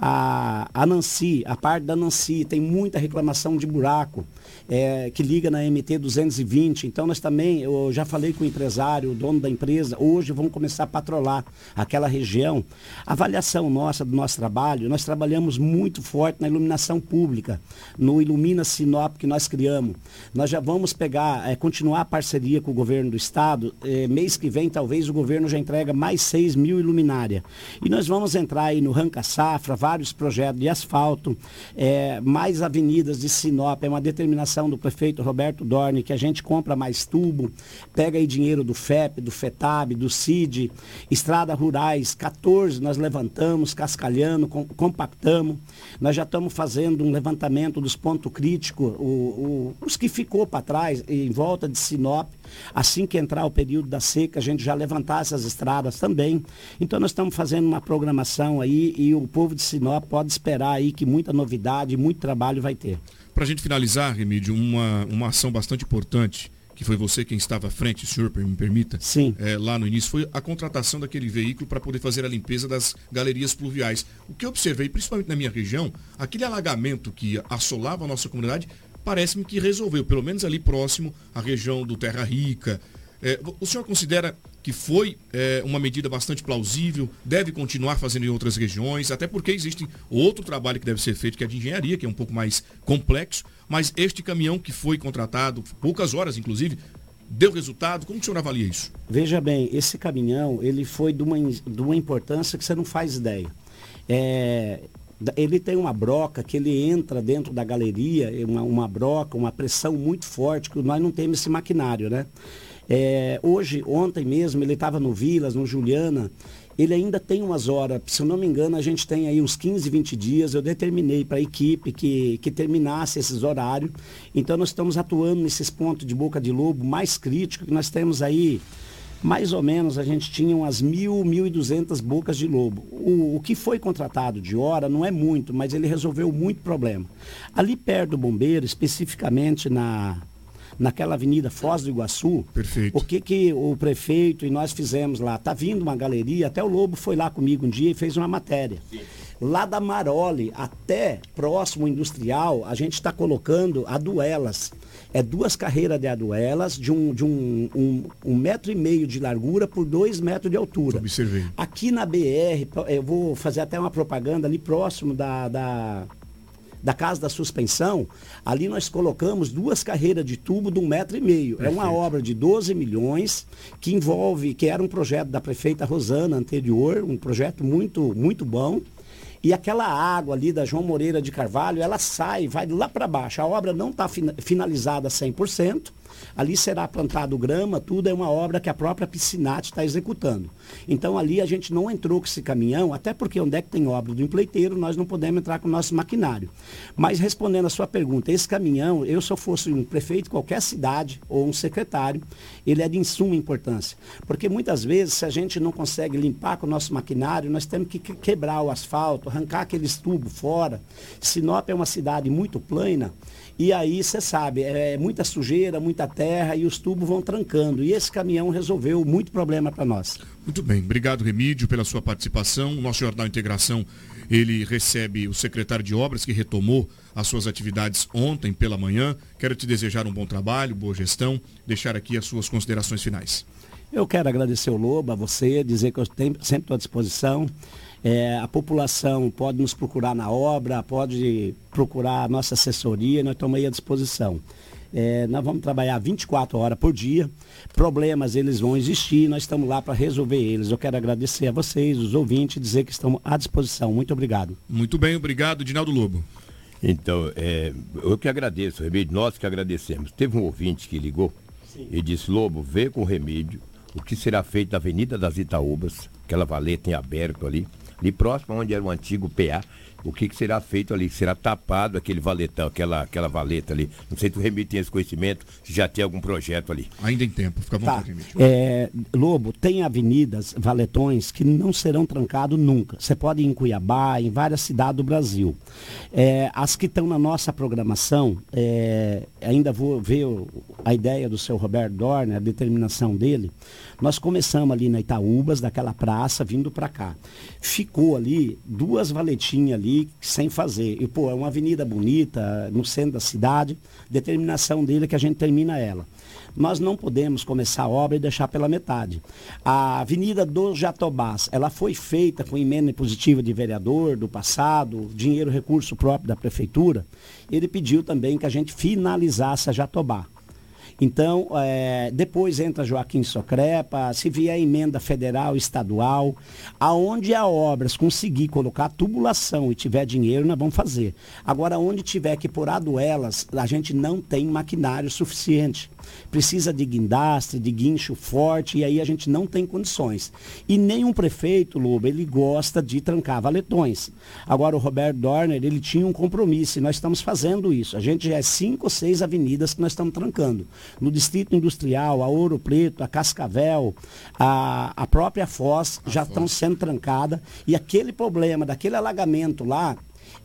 N: A, a Nancy, a parte da Nancy, tem muita reclamação de buraco. É, que liga na MT 220. Então nós também, eu já falei com o empresário, o dono da empresa, hoje vamos começar a patrolar aquela região. A avaliação nossa do nosso trabalho, nós trabalhamos muito forte na iluminação pública, no Ilumina Sinop que nós criamos. Nós já vamos pegar, é, continuar a parceria com o governo do estado. É, mês que vem, talvez, o governo já entrega mais 6 mil iluminárias. E nós vamos entrar aí no Ranca Safra, vários projetos de asfalto, é, mais avenidas de Sinop, é uma determinação do prefeito Roberto Dorne que a gente compra mais tubo, pega aí dinheiro do FEP, do FETAB, do CID, estradas rurais, 14 nós levantamos, cascalhando, com, compactamos. Nós já estamos fazendo um levantamento dos pontos críticos, o, o, os que ficou para trás, em volta de Sinop. Assim que entrar o período da seca, a gente já levantar essas estradas também. Então nós estamos fazendo uma programação aí e o povo de Sinop pode esperar aí que muita novidade, muito trabalho vai ter.
A: Para a gente finalizar, Remídio, uma, uma ação bastante importante, que foi você quem estava à frente, senhor, me permita,
N: Sim.
A: É, lá no início, foi a contratação daquele veículo para poder fazer a limpeza das galerias pluviais. O que eu observei, principalmente na minha região, aquele alagamento que assolava a nossa comunidade, parece-me que resolveu, pelo menos ali próximo à região do Terra Rica. É, o senhor considera que foi é, uma medida bastante plausível, deve continuar fazendo em outras regiões, até porque existe outro trabalho que deve ser feito, que é de engenharia, que é um pouco mais complexo, mas este caminhão que foi contratado, poucas horas inclusive, deu resultado? Como o senhor avalia isso?
N: Veja bem, esse caminhão, ele foi de uma, de uma importância que você não faz ideia. É, ele tem uma broca que ele entra dentro da galeria, uma, uma broca, uma pressão muito forte, que nós não temos esse maquinário, né? É, hoje, ontem mesmo, ele estava no Vilas, no Juliana, ele ainda tem umas horas, se eu não me engano, a gente tem aí uns 15, 20 dias, eu determinei para a equipe que, que terminasse esses horários, então nós estamos atuando nesses pontos de boca de lobo mais críticos, que nós temos aí mais ou menos a gente tinha umas mil, mil e duzentas bocas de lobo. O, o, que foi contratado de hora não é muito, mas ele resolveu muito problema. Ali perto do bombeiro, especificamente na, naquela avenida Foz do Iguaçu,
A: Perfeito.
N: o que, que o prefeito e nós fizemos lá? Tá vindo uma galeria, até o Lobo foi lá comigo um dia e fez uma matéria. Sim. Lá da Maroli até próximo industrial, a gente está colocando a duelas. É duas carreiras de aduelas de um, de um, um, um metro e meio de largura por dois metros de altura.
A: Observei.
N: Aqui na BR, eu vou fazer até uma propaganda ali próximo da, da da casa da suspensão, ali nós colocamos duas carreiras de tubo de um metro e meio. Perfeito. É uma obra de 12 milhões que envolve, que era um projeto da prefeita Rosana anterior, um projeto muito, muito bom. E aquela água ali da João Moreira de Carvalho, ela sai, vai lá para baixo. A obra não está finalizada 100%, Ali será plantado grama, tudo é uma obra que a própria Piscinat está executando. Então ali a gente não entrou com esse caminhão, até porque onde é que tem obra do empleiteiro, nós não podemos entrar com o nosso maquinário. Mas respondendo a sua pergunta, esse caminhão, eu se eu fosse um prefeito de qualquer cidade ou um secretário, ele é de insuma importância. Porque muitas vezes, se a gente não consegue limpar com o nosso maquinário, nós temos que quebrar o asfalto, arrancar aqueles tubos fora. Sinop é uma cidade muito plana, e aí, você sabe, é muita sujeira, muita terra e os tubos vão trancando. E esse caminhão resolveu muito problema para nós.
A: Muito bem. Obrigado, Remídio, pela sua participação. O nosso Jornal Integração, ele recebe o secretário de Obras, que retomou as suas atividades ontem pela manhã. Quero te desejar um bom trabalho, boa gestão, deixar aqui as suas considerações finais.
N: Eu quero agradecer o Lobo, a você, dizer que eu sempre estou à disposição. É, a população pode nos procurar na obra, pode procurar a nossa assessoria, nós estamos aí à disposição. É, nós vamos trabalhar 24 horas por dia. Problemas eles vão existir, nós estamos lá para resolver eles. Eu quero agradecer a vocês, os ouvintes, dizer que estamos à disposição. Muito obrigado.
A: Muito bem, obrigado, Dinaldo Lobo.
C: Então, é, eu que agradeço, Remídio, nós que agradecemos. Teve um ouvinte que ligou Sim. e disse, Lobo, vê com o Remídio o que será feito na Avenida das Itaúbas, aquela valeta em aberto ali, ali próximo onde era o antigo PA, o que, que, será feito ali? Será tapado aquele valetão, aquela, aquela valeta ali? Não sei se o Remito tem esse conhecimento, se já tem algum projeto ali.
A: Ainda em tempo, fica bom, tá.
N: É, Lobo, tem avenidas, valetões, que não serão trancados nunca. Você pode ir em Cuiabá, em várias cidades do Brasil. É, as que estão na nossa programação, é, ainda vou ver a ideia do seu Roberto Dorner, a determinação dele. Nós começamos ali na Itaúbas, daquela praça, vindo para cá. Ficou ali duas valetinhas ali sem fazer. E, pô, é uma avenida bonita, no centro da cidade, determinação dele é que a gente termina ela. Nós não podemos começar a obra e deixar pela metade. A Avenida dos Jatobás, ela foi feita com emenda positiva de vereador do passado, dinheiro, recurso próprio da prefeitura. Ele pediu também que a gente finalizasse a Jatobá. Então, é, depois entra Joaquim Socrepa, se vier emenda federal, estadual, aonde a obras conseguir colocar tubulação e tiver dinheiro, nós vamos fazer. Agora, onde tiver que pôr aduelas, a gente não tem maquinário suficiente precisa de guindastre, de guincho forte, e aí a gente não tem condições. E nenhum prefeito, Lobo, ele gosta de trancar valetões. Agora, o Roberto Dorner, ele tinha um compromisso, e nós estamos fazendo isso. A gente já é cinco ou seis avenidas que nós estamos trancando. No Distrito Industrial, a Ouro Preto, a Cascavel, a, a própria Foz, já estão sendo trancadas, e aquele problema daquele alagamento lá,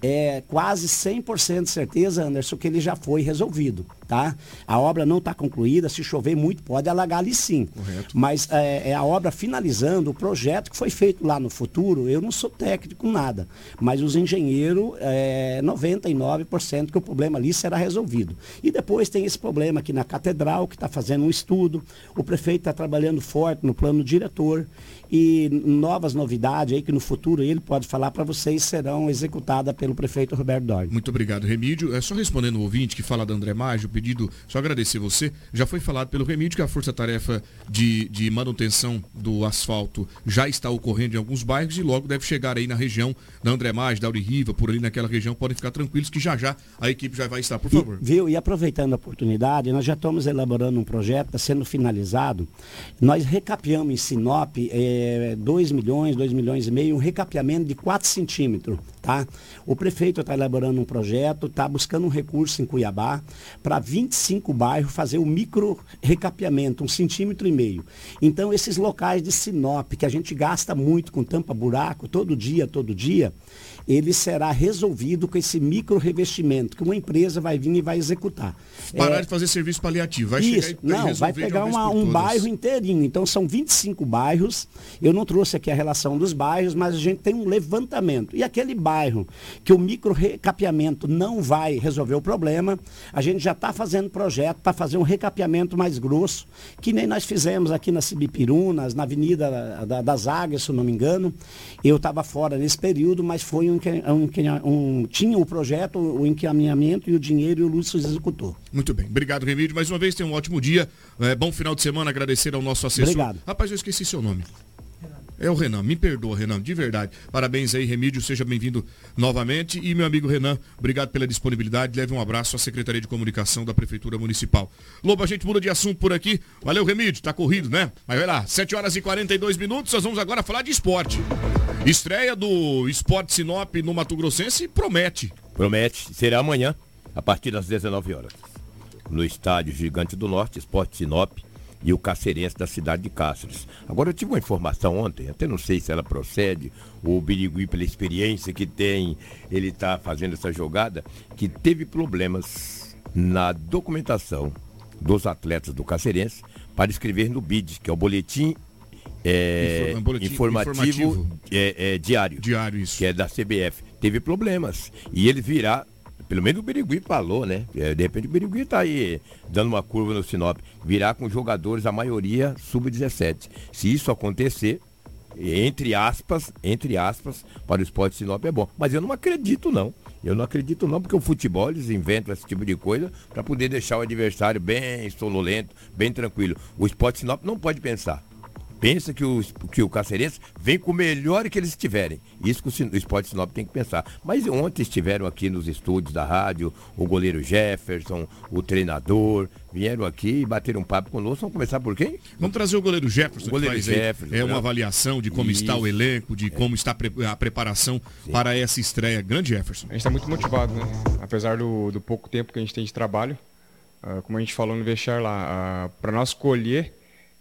N: é quase 100% de certeza, Anderson, que ele já foi resolvido. Tá? A obra não está concluída, se chover muito pode alagar ali sim. Correto. Mas é, é, a obra finalizando, o projeto que foi feito lá no futuro, eu não sou técnico nada, mas os engenheiros, é, 99% que o problema ali será resolvido. E depois tem esse problema aqui na Catedral, que está fazendo um estudo, o prefeito está trabalhando forte no plano diretor e novas novidades aí que no futuro ele pode falar para vocês serão executadas pelo prefeito Roberto Dorn.
A: Muito obrigado, Remídio. É só respondendo o ouvinte que fala da André Mágio, pedido, só agradecer você. Já foi falado pelo Remídio que a força-tarefa de, de manutenção do asfalto já está ocorrendo em alguns bairros e logo deve chegar aí na região da André Mágio, da Riva, por ali naquela região, podem ficar tranquilos que já já a equipe já vai estar, por favor.
N: E, viu? E aproveitando a oportunidade, nós já estamos elaborando um projeto, está sendo finalizado. Nós recapeamos em Sinop. Eh, 2 milhões, 2 milhões e meio, um recapeamento de 4 centímetros. Tá? O prefeito está elaborando um projeto, está buscando um recurso em Cuiabá para 25 bairros fazer o um micro recapeamento, um centímetro e meio. Então, esses locais de Sinop, que a gente gasta muito com tampa-buraco, todo dia, todo dia, ele será resolvido com esse micro revestimento que uma empresa vai vir e vai executar.
A: Parar é... de fazer serviço paliativo, vai
N: Isso,
A: chegar
N: e Não, vai pegar uma, um bairro inteirinho. Então são 25 bairros. Eu não trouxe aqui a relação dos bairros, mas a gente tem um levantamento. E aquele bairro que o micro recapeamento não vai resolver o problema, a gente já está fazendo projeto para fazer um recapeamento mais grosso, que nem nós fizemos aqui na Cibipirunas, na Avenida das Águias, se eu não me engano. Eu estava fora nesse período, mas foi um um, um, tinha o projeto, o encaminhamento e o dinheiro e o Lúcio executou.
A: Muito bem. Obrigado, Remídio. Mais uma vez, tenha um ótimo dia. É, bom final de semana. Agradecer ao nosso assessor.
N: Obrigado.
A: Rapaz, eu esqueci seu nome. É o Renan, me perdoa, Renan, de verdade. Parabéns aí, Remídio, seja bem-vindo novamente. E meu amigo Renan, obrigado pela disponibilidade. Leve um abraço à Secretaria de Comunicação da Prefeitura Municipal. Lobo, a gente muda de assunto por aqui. Valeu, Remídio, tá corrido, né? Mas vai lá, 7 horas e 42 minutos, nós vamos agora falar de esporte. Estreia do Esporte Sinop no Mato Grossense promete.
C: Promete, será amanhã, a partir das 19 horas. No estádio Gigante do Norte, Esporte Sinop e o Cacerense da cidade de Cáceres. Agora eu tive uma informação ontem, até não sei se ela procede, o Birigui, pela experiência que tem, ele está fazendo essa jogada, que teve problemas na documentação dos atletas do Cacerense para escrever no BID, que é o Boletim é, um boletim, informativo, informativo. É, é, diário,
A: diário isso.
C: que é da CBF. Teve problemas. E ele virá pelo menos o Birigui falou, né? É, de repente o Birigui está aí dando uma curva no Sinop. Virar com jogadores, a maioria sub-17. Se isso acontecer, entre aspas, entre aspas, para o esporte Sinop é bom. Mas eu não acredito, não. Eu não acredito não, porque o futebol eles inventam esse tipo de coisa para poder deixar o adversário bem sonolento, bem tranquilo. O esporte Sinop não pode pensar pensa que o, que o Cacerense vem com o melhor que eles estiverem. Isso que o, o Esporte Sinop tem que pensar. Mas ontem estiveram aqui nos estúdios da rádio o goleiro Jefferson, o treinador, vieram aqui e bateram um papo conosco. Vamos começar por quem?
A: Vamos trazer o goleiro Jefferson. O goleiro Jefferson. É uma né? avaliação de como Isso. está o elenco, de como está a preparação Sim. para essa estreia. Grande Jefferson.
O: A gente está muito motivado, né? Apesar do, do pouco tempo que a gente tem de trabalho. Uh, como a gente falou no vestiário lá, uh, para nós colher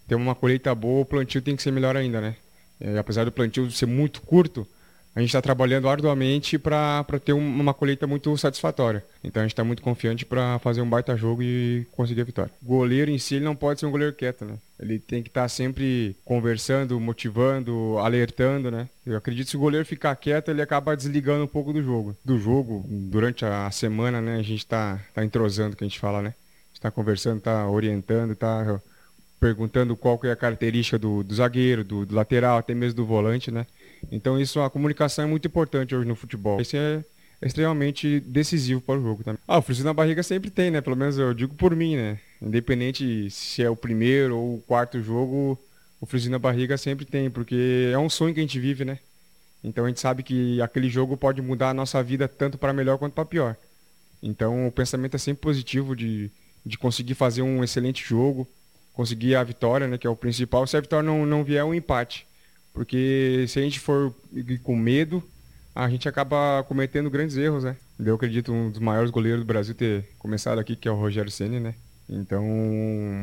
O: ter uma colheita boa, o plantio tem que ser melhor ainda, né? E, apesar do plantio ser muito curto, a gente está trabalhando arduamente para ter uma colheita muito satisfatória. Então a gente está muito confiante para fazer um baita jogo e conseguir a vitória. O goleiro em si ele não pode ser um goleiro quieto, né? Ele tem que estar tá sempre conversando, motivando, alertando, né? Eu acredito que se o goleiro ficar quieto, ele acaba desligando um pouco do jogo. Do jogo, durante a semana, né? A gente está tá entrosando, que a gente fala, né? está conversando, está orientando, está perguntando qual que é a característica do, do zagueiro, do, do, lateral, até mesmo do volante, né? Então isso, a comunicação é muito importante hoje no futebol. Isso é, extremamente decisivo para o jogo também. Ah, o friozinho na barriga sempre tem, né? Pelo menos eu digo por mim, né? Independente se é o primeiro ou o quarto jogo, o friozinho na barriga sempre tem, porque é um sonho que a gente vive, né? Então a gente sabe que aquele jogo pode mudar a nossa vida tanto para melhor quanto para pior. Então o pensamento é sempre positivo de, de conseguir fazer um excelente jogo, conseguir a vitória, né, que é o principal. Se a vitória não, não vier, é um empate. Porque se a gente for com medo, a gente acaba cometendo grandes erros, né? Eu acredito um dos maiores goleiros do Brasil ter começado aqui, que é o Rogério Ceni, né? Então,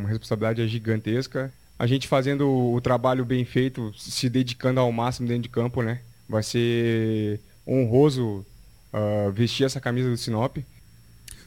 O: a responsabilidade é gigantesca. A gente fazendo o trabalho bem feito, se dedicando ao máximo dentro de campo, né? Vai ser honroso uh, vestir essa camisa do Sinop.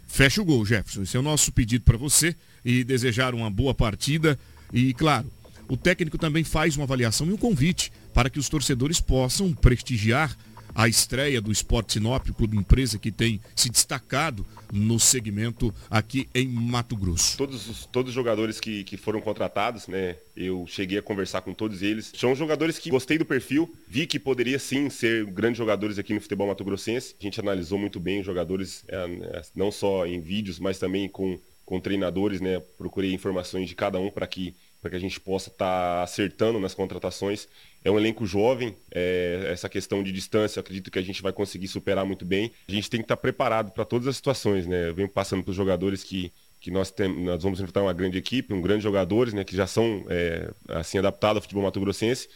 A: Fecha o gol, Jefferson. Esse é o nosso pedido para você e desejar uma boa partida. E, claro, o técnico também faz uma avaliação e um convite para que os torcedores possam prestigiar a estreia do Esporte Sinop, clube empresa que tem se destacado no segmento aqui em Mato Grosso.
P: Todos os, todos os jogadores que, que foram contratados, né? Eu cheguei a conversar com todos eles. São jogadores que gostei do perfil, vi que poderia sim ser grandes jogadores aqui no futebol mato-grossense. A gente analisou muito bem os jogadores, é, não só em vídeos, mas também com, com treinadores, né? Procurei informações de cada um para que para que a gente possa estar tá acertando nas contratações. É um elenco jovem, é, essa questão de distância, acredito que a gente vai conseguir superar muito bem. A gente tem que estar tá preparado para todas as situações, né? Eu venho passando para os jogadores que, que nós, tem, nós vamos enfrentar uma grande equipe, um grande jogadores, né? Que já são é, assim adaptados ao futebol mato-grossense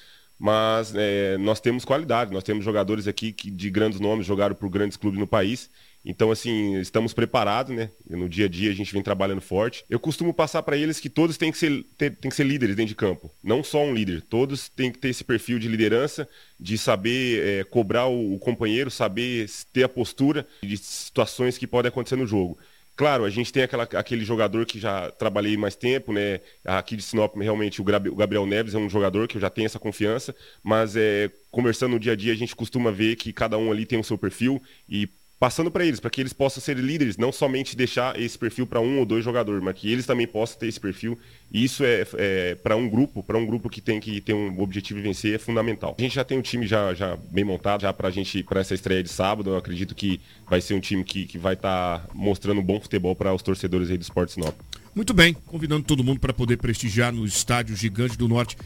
P: mas é, nós temos qualidade, nós temos jogadores aqui que de grandes nomes jogaram por grandes clubes no país então, assim, estamos preparados, né? No dia a dia a gente vem trabalhando forte. Eu costumo passar para eles que todos têm que, ser, ter, têm que ser líderes dentro de campo. Não só um líder. Todos têm que ter esse perfil de liderança, de saber é, cobrar o, o companheiro, saber ter a postura de situações que podem acontecer no jogo. Claro, a gente tem aquela, aquele jogador que já trabalhei mais tempo, né? Aqui de Sinop, realmente, o Gabriel Neves é um jogador que eu já tenho essa confiança, mas é, conversando no dia a dia, a gente costuma ver que cada um ali tem o seu perfil e passando para eles, para que eles possam ser líderes, não somente deixar esse perfil para um ou dois jogadores, mas que eles também possam ter esse perfil. E isso é, é para um grupo, para um grupo que tem que ter um objetivo de vencer é fundamental. A gente já tem um time já, já bem montado já para a gente para essa estreia de sábado. Eu acredito que vai ser um time que, que vai estar tá mostrando bom futebol para os torcedores aí do Esporte Sinop.
A: Muito bem, convidando todo mundo para poder prestigiar no estádio Gigante do Norte.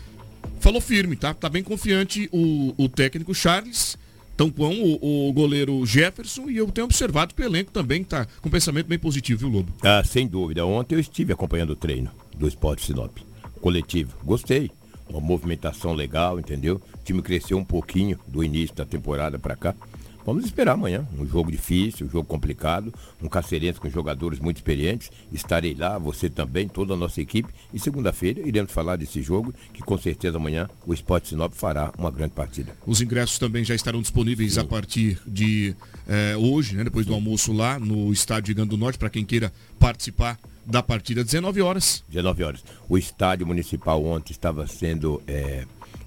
A: Falou firme, tá? Tá bem confiante o, o técnico Charles Tão com o, o, goleiro Jefferson e eu tenho observado que o elenco também está com um pensamento bem positivo, viu, Lobo?
C: Ah, sem dúvida. Ontem eu estive acompanhando o treino do Esporte Sinop. Coletivo. Gostei. Uma movimentação legal, entendeu? O time cresceu um pouquinho do início da temporada para cá. Vamos esperar amanhã. Um jogo difícil, um jogo complicado, um Cacerense com jogadores muito experientes. Estarei lá, você também, toda a nossa equipe. E segunda-feira iremos falar desse jogo, que com certeza amanhã o Esporte Sinop fará uma grande partida.
A: Os ingressos também já estarão disponíveis Sim. a partir de eh, hoje, né, depois do almoço lá no estádio Gigante do Norte, para quem queira participar da partida, 19 horas.
C: 19 horas. O estádio municipal ontem estava sendo. Eh,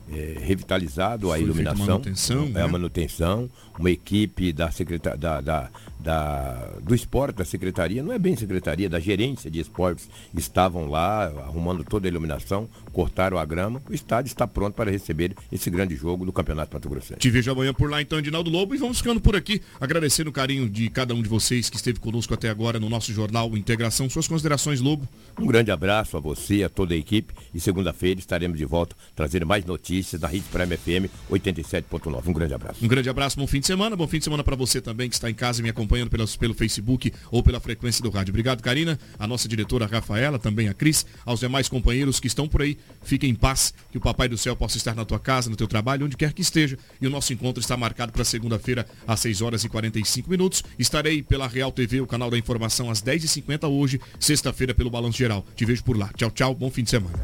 C: é, revitalizado Foi a iluminação,
A: manutenção,
C: é,
A: né?
C: a manutenção, uma equipe da, secreta, da, da, da, do esporte da secretaria, não é bem secretaria, da gerência de esportes, estavam lá arrumando toda a iluminação, cortaram a grama, o estádio está pronto para receber esse grande jogo do Campeonato Mato Grosso.
A: Te vejo amanhã por lá então, Edinaldo Lobo, e vamos ficando por aqui, agradecendo o carinho de cada um de vocês que esteve conosco até agora no nosso jornal Integração. Suas considerações, Lobo?
C: Um grande abraço a você, a toda a equipe, e segunda-feira estaremos de volta trazendo mais notícias da Rede Prime FM 87.9. Um grande abraço.
A: Um grande abraço, bom fim de semana, bom fim de semana para você também que está em casa e me acompanha acompanhando pelas, pelo Facebook ou pela frequência do rádio. Obrigado, Karina, a nossa diretora Rafaela, também a Cris, aos demais companheiros que estão por aí. Fiquem em paz, que o Papai do Céu possa estar na tua casa, no teu trabalho, onde quer que esteja. E o nosso encontro está marcado para segunda-feira, às 6 horas e 45 minutos. Estarei pela Real TV, o canal da informação, às 10h50 hoje, sexta-feira, pelo Balanço Geral. Te vejo por lá. Tchau, tchau, bom fim de semana.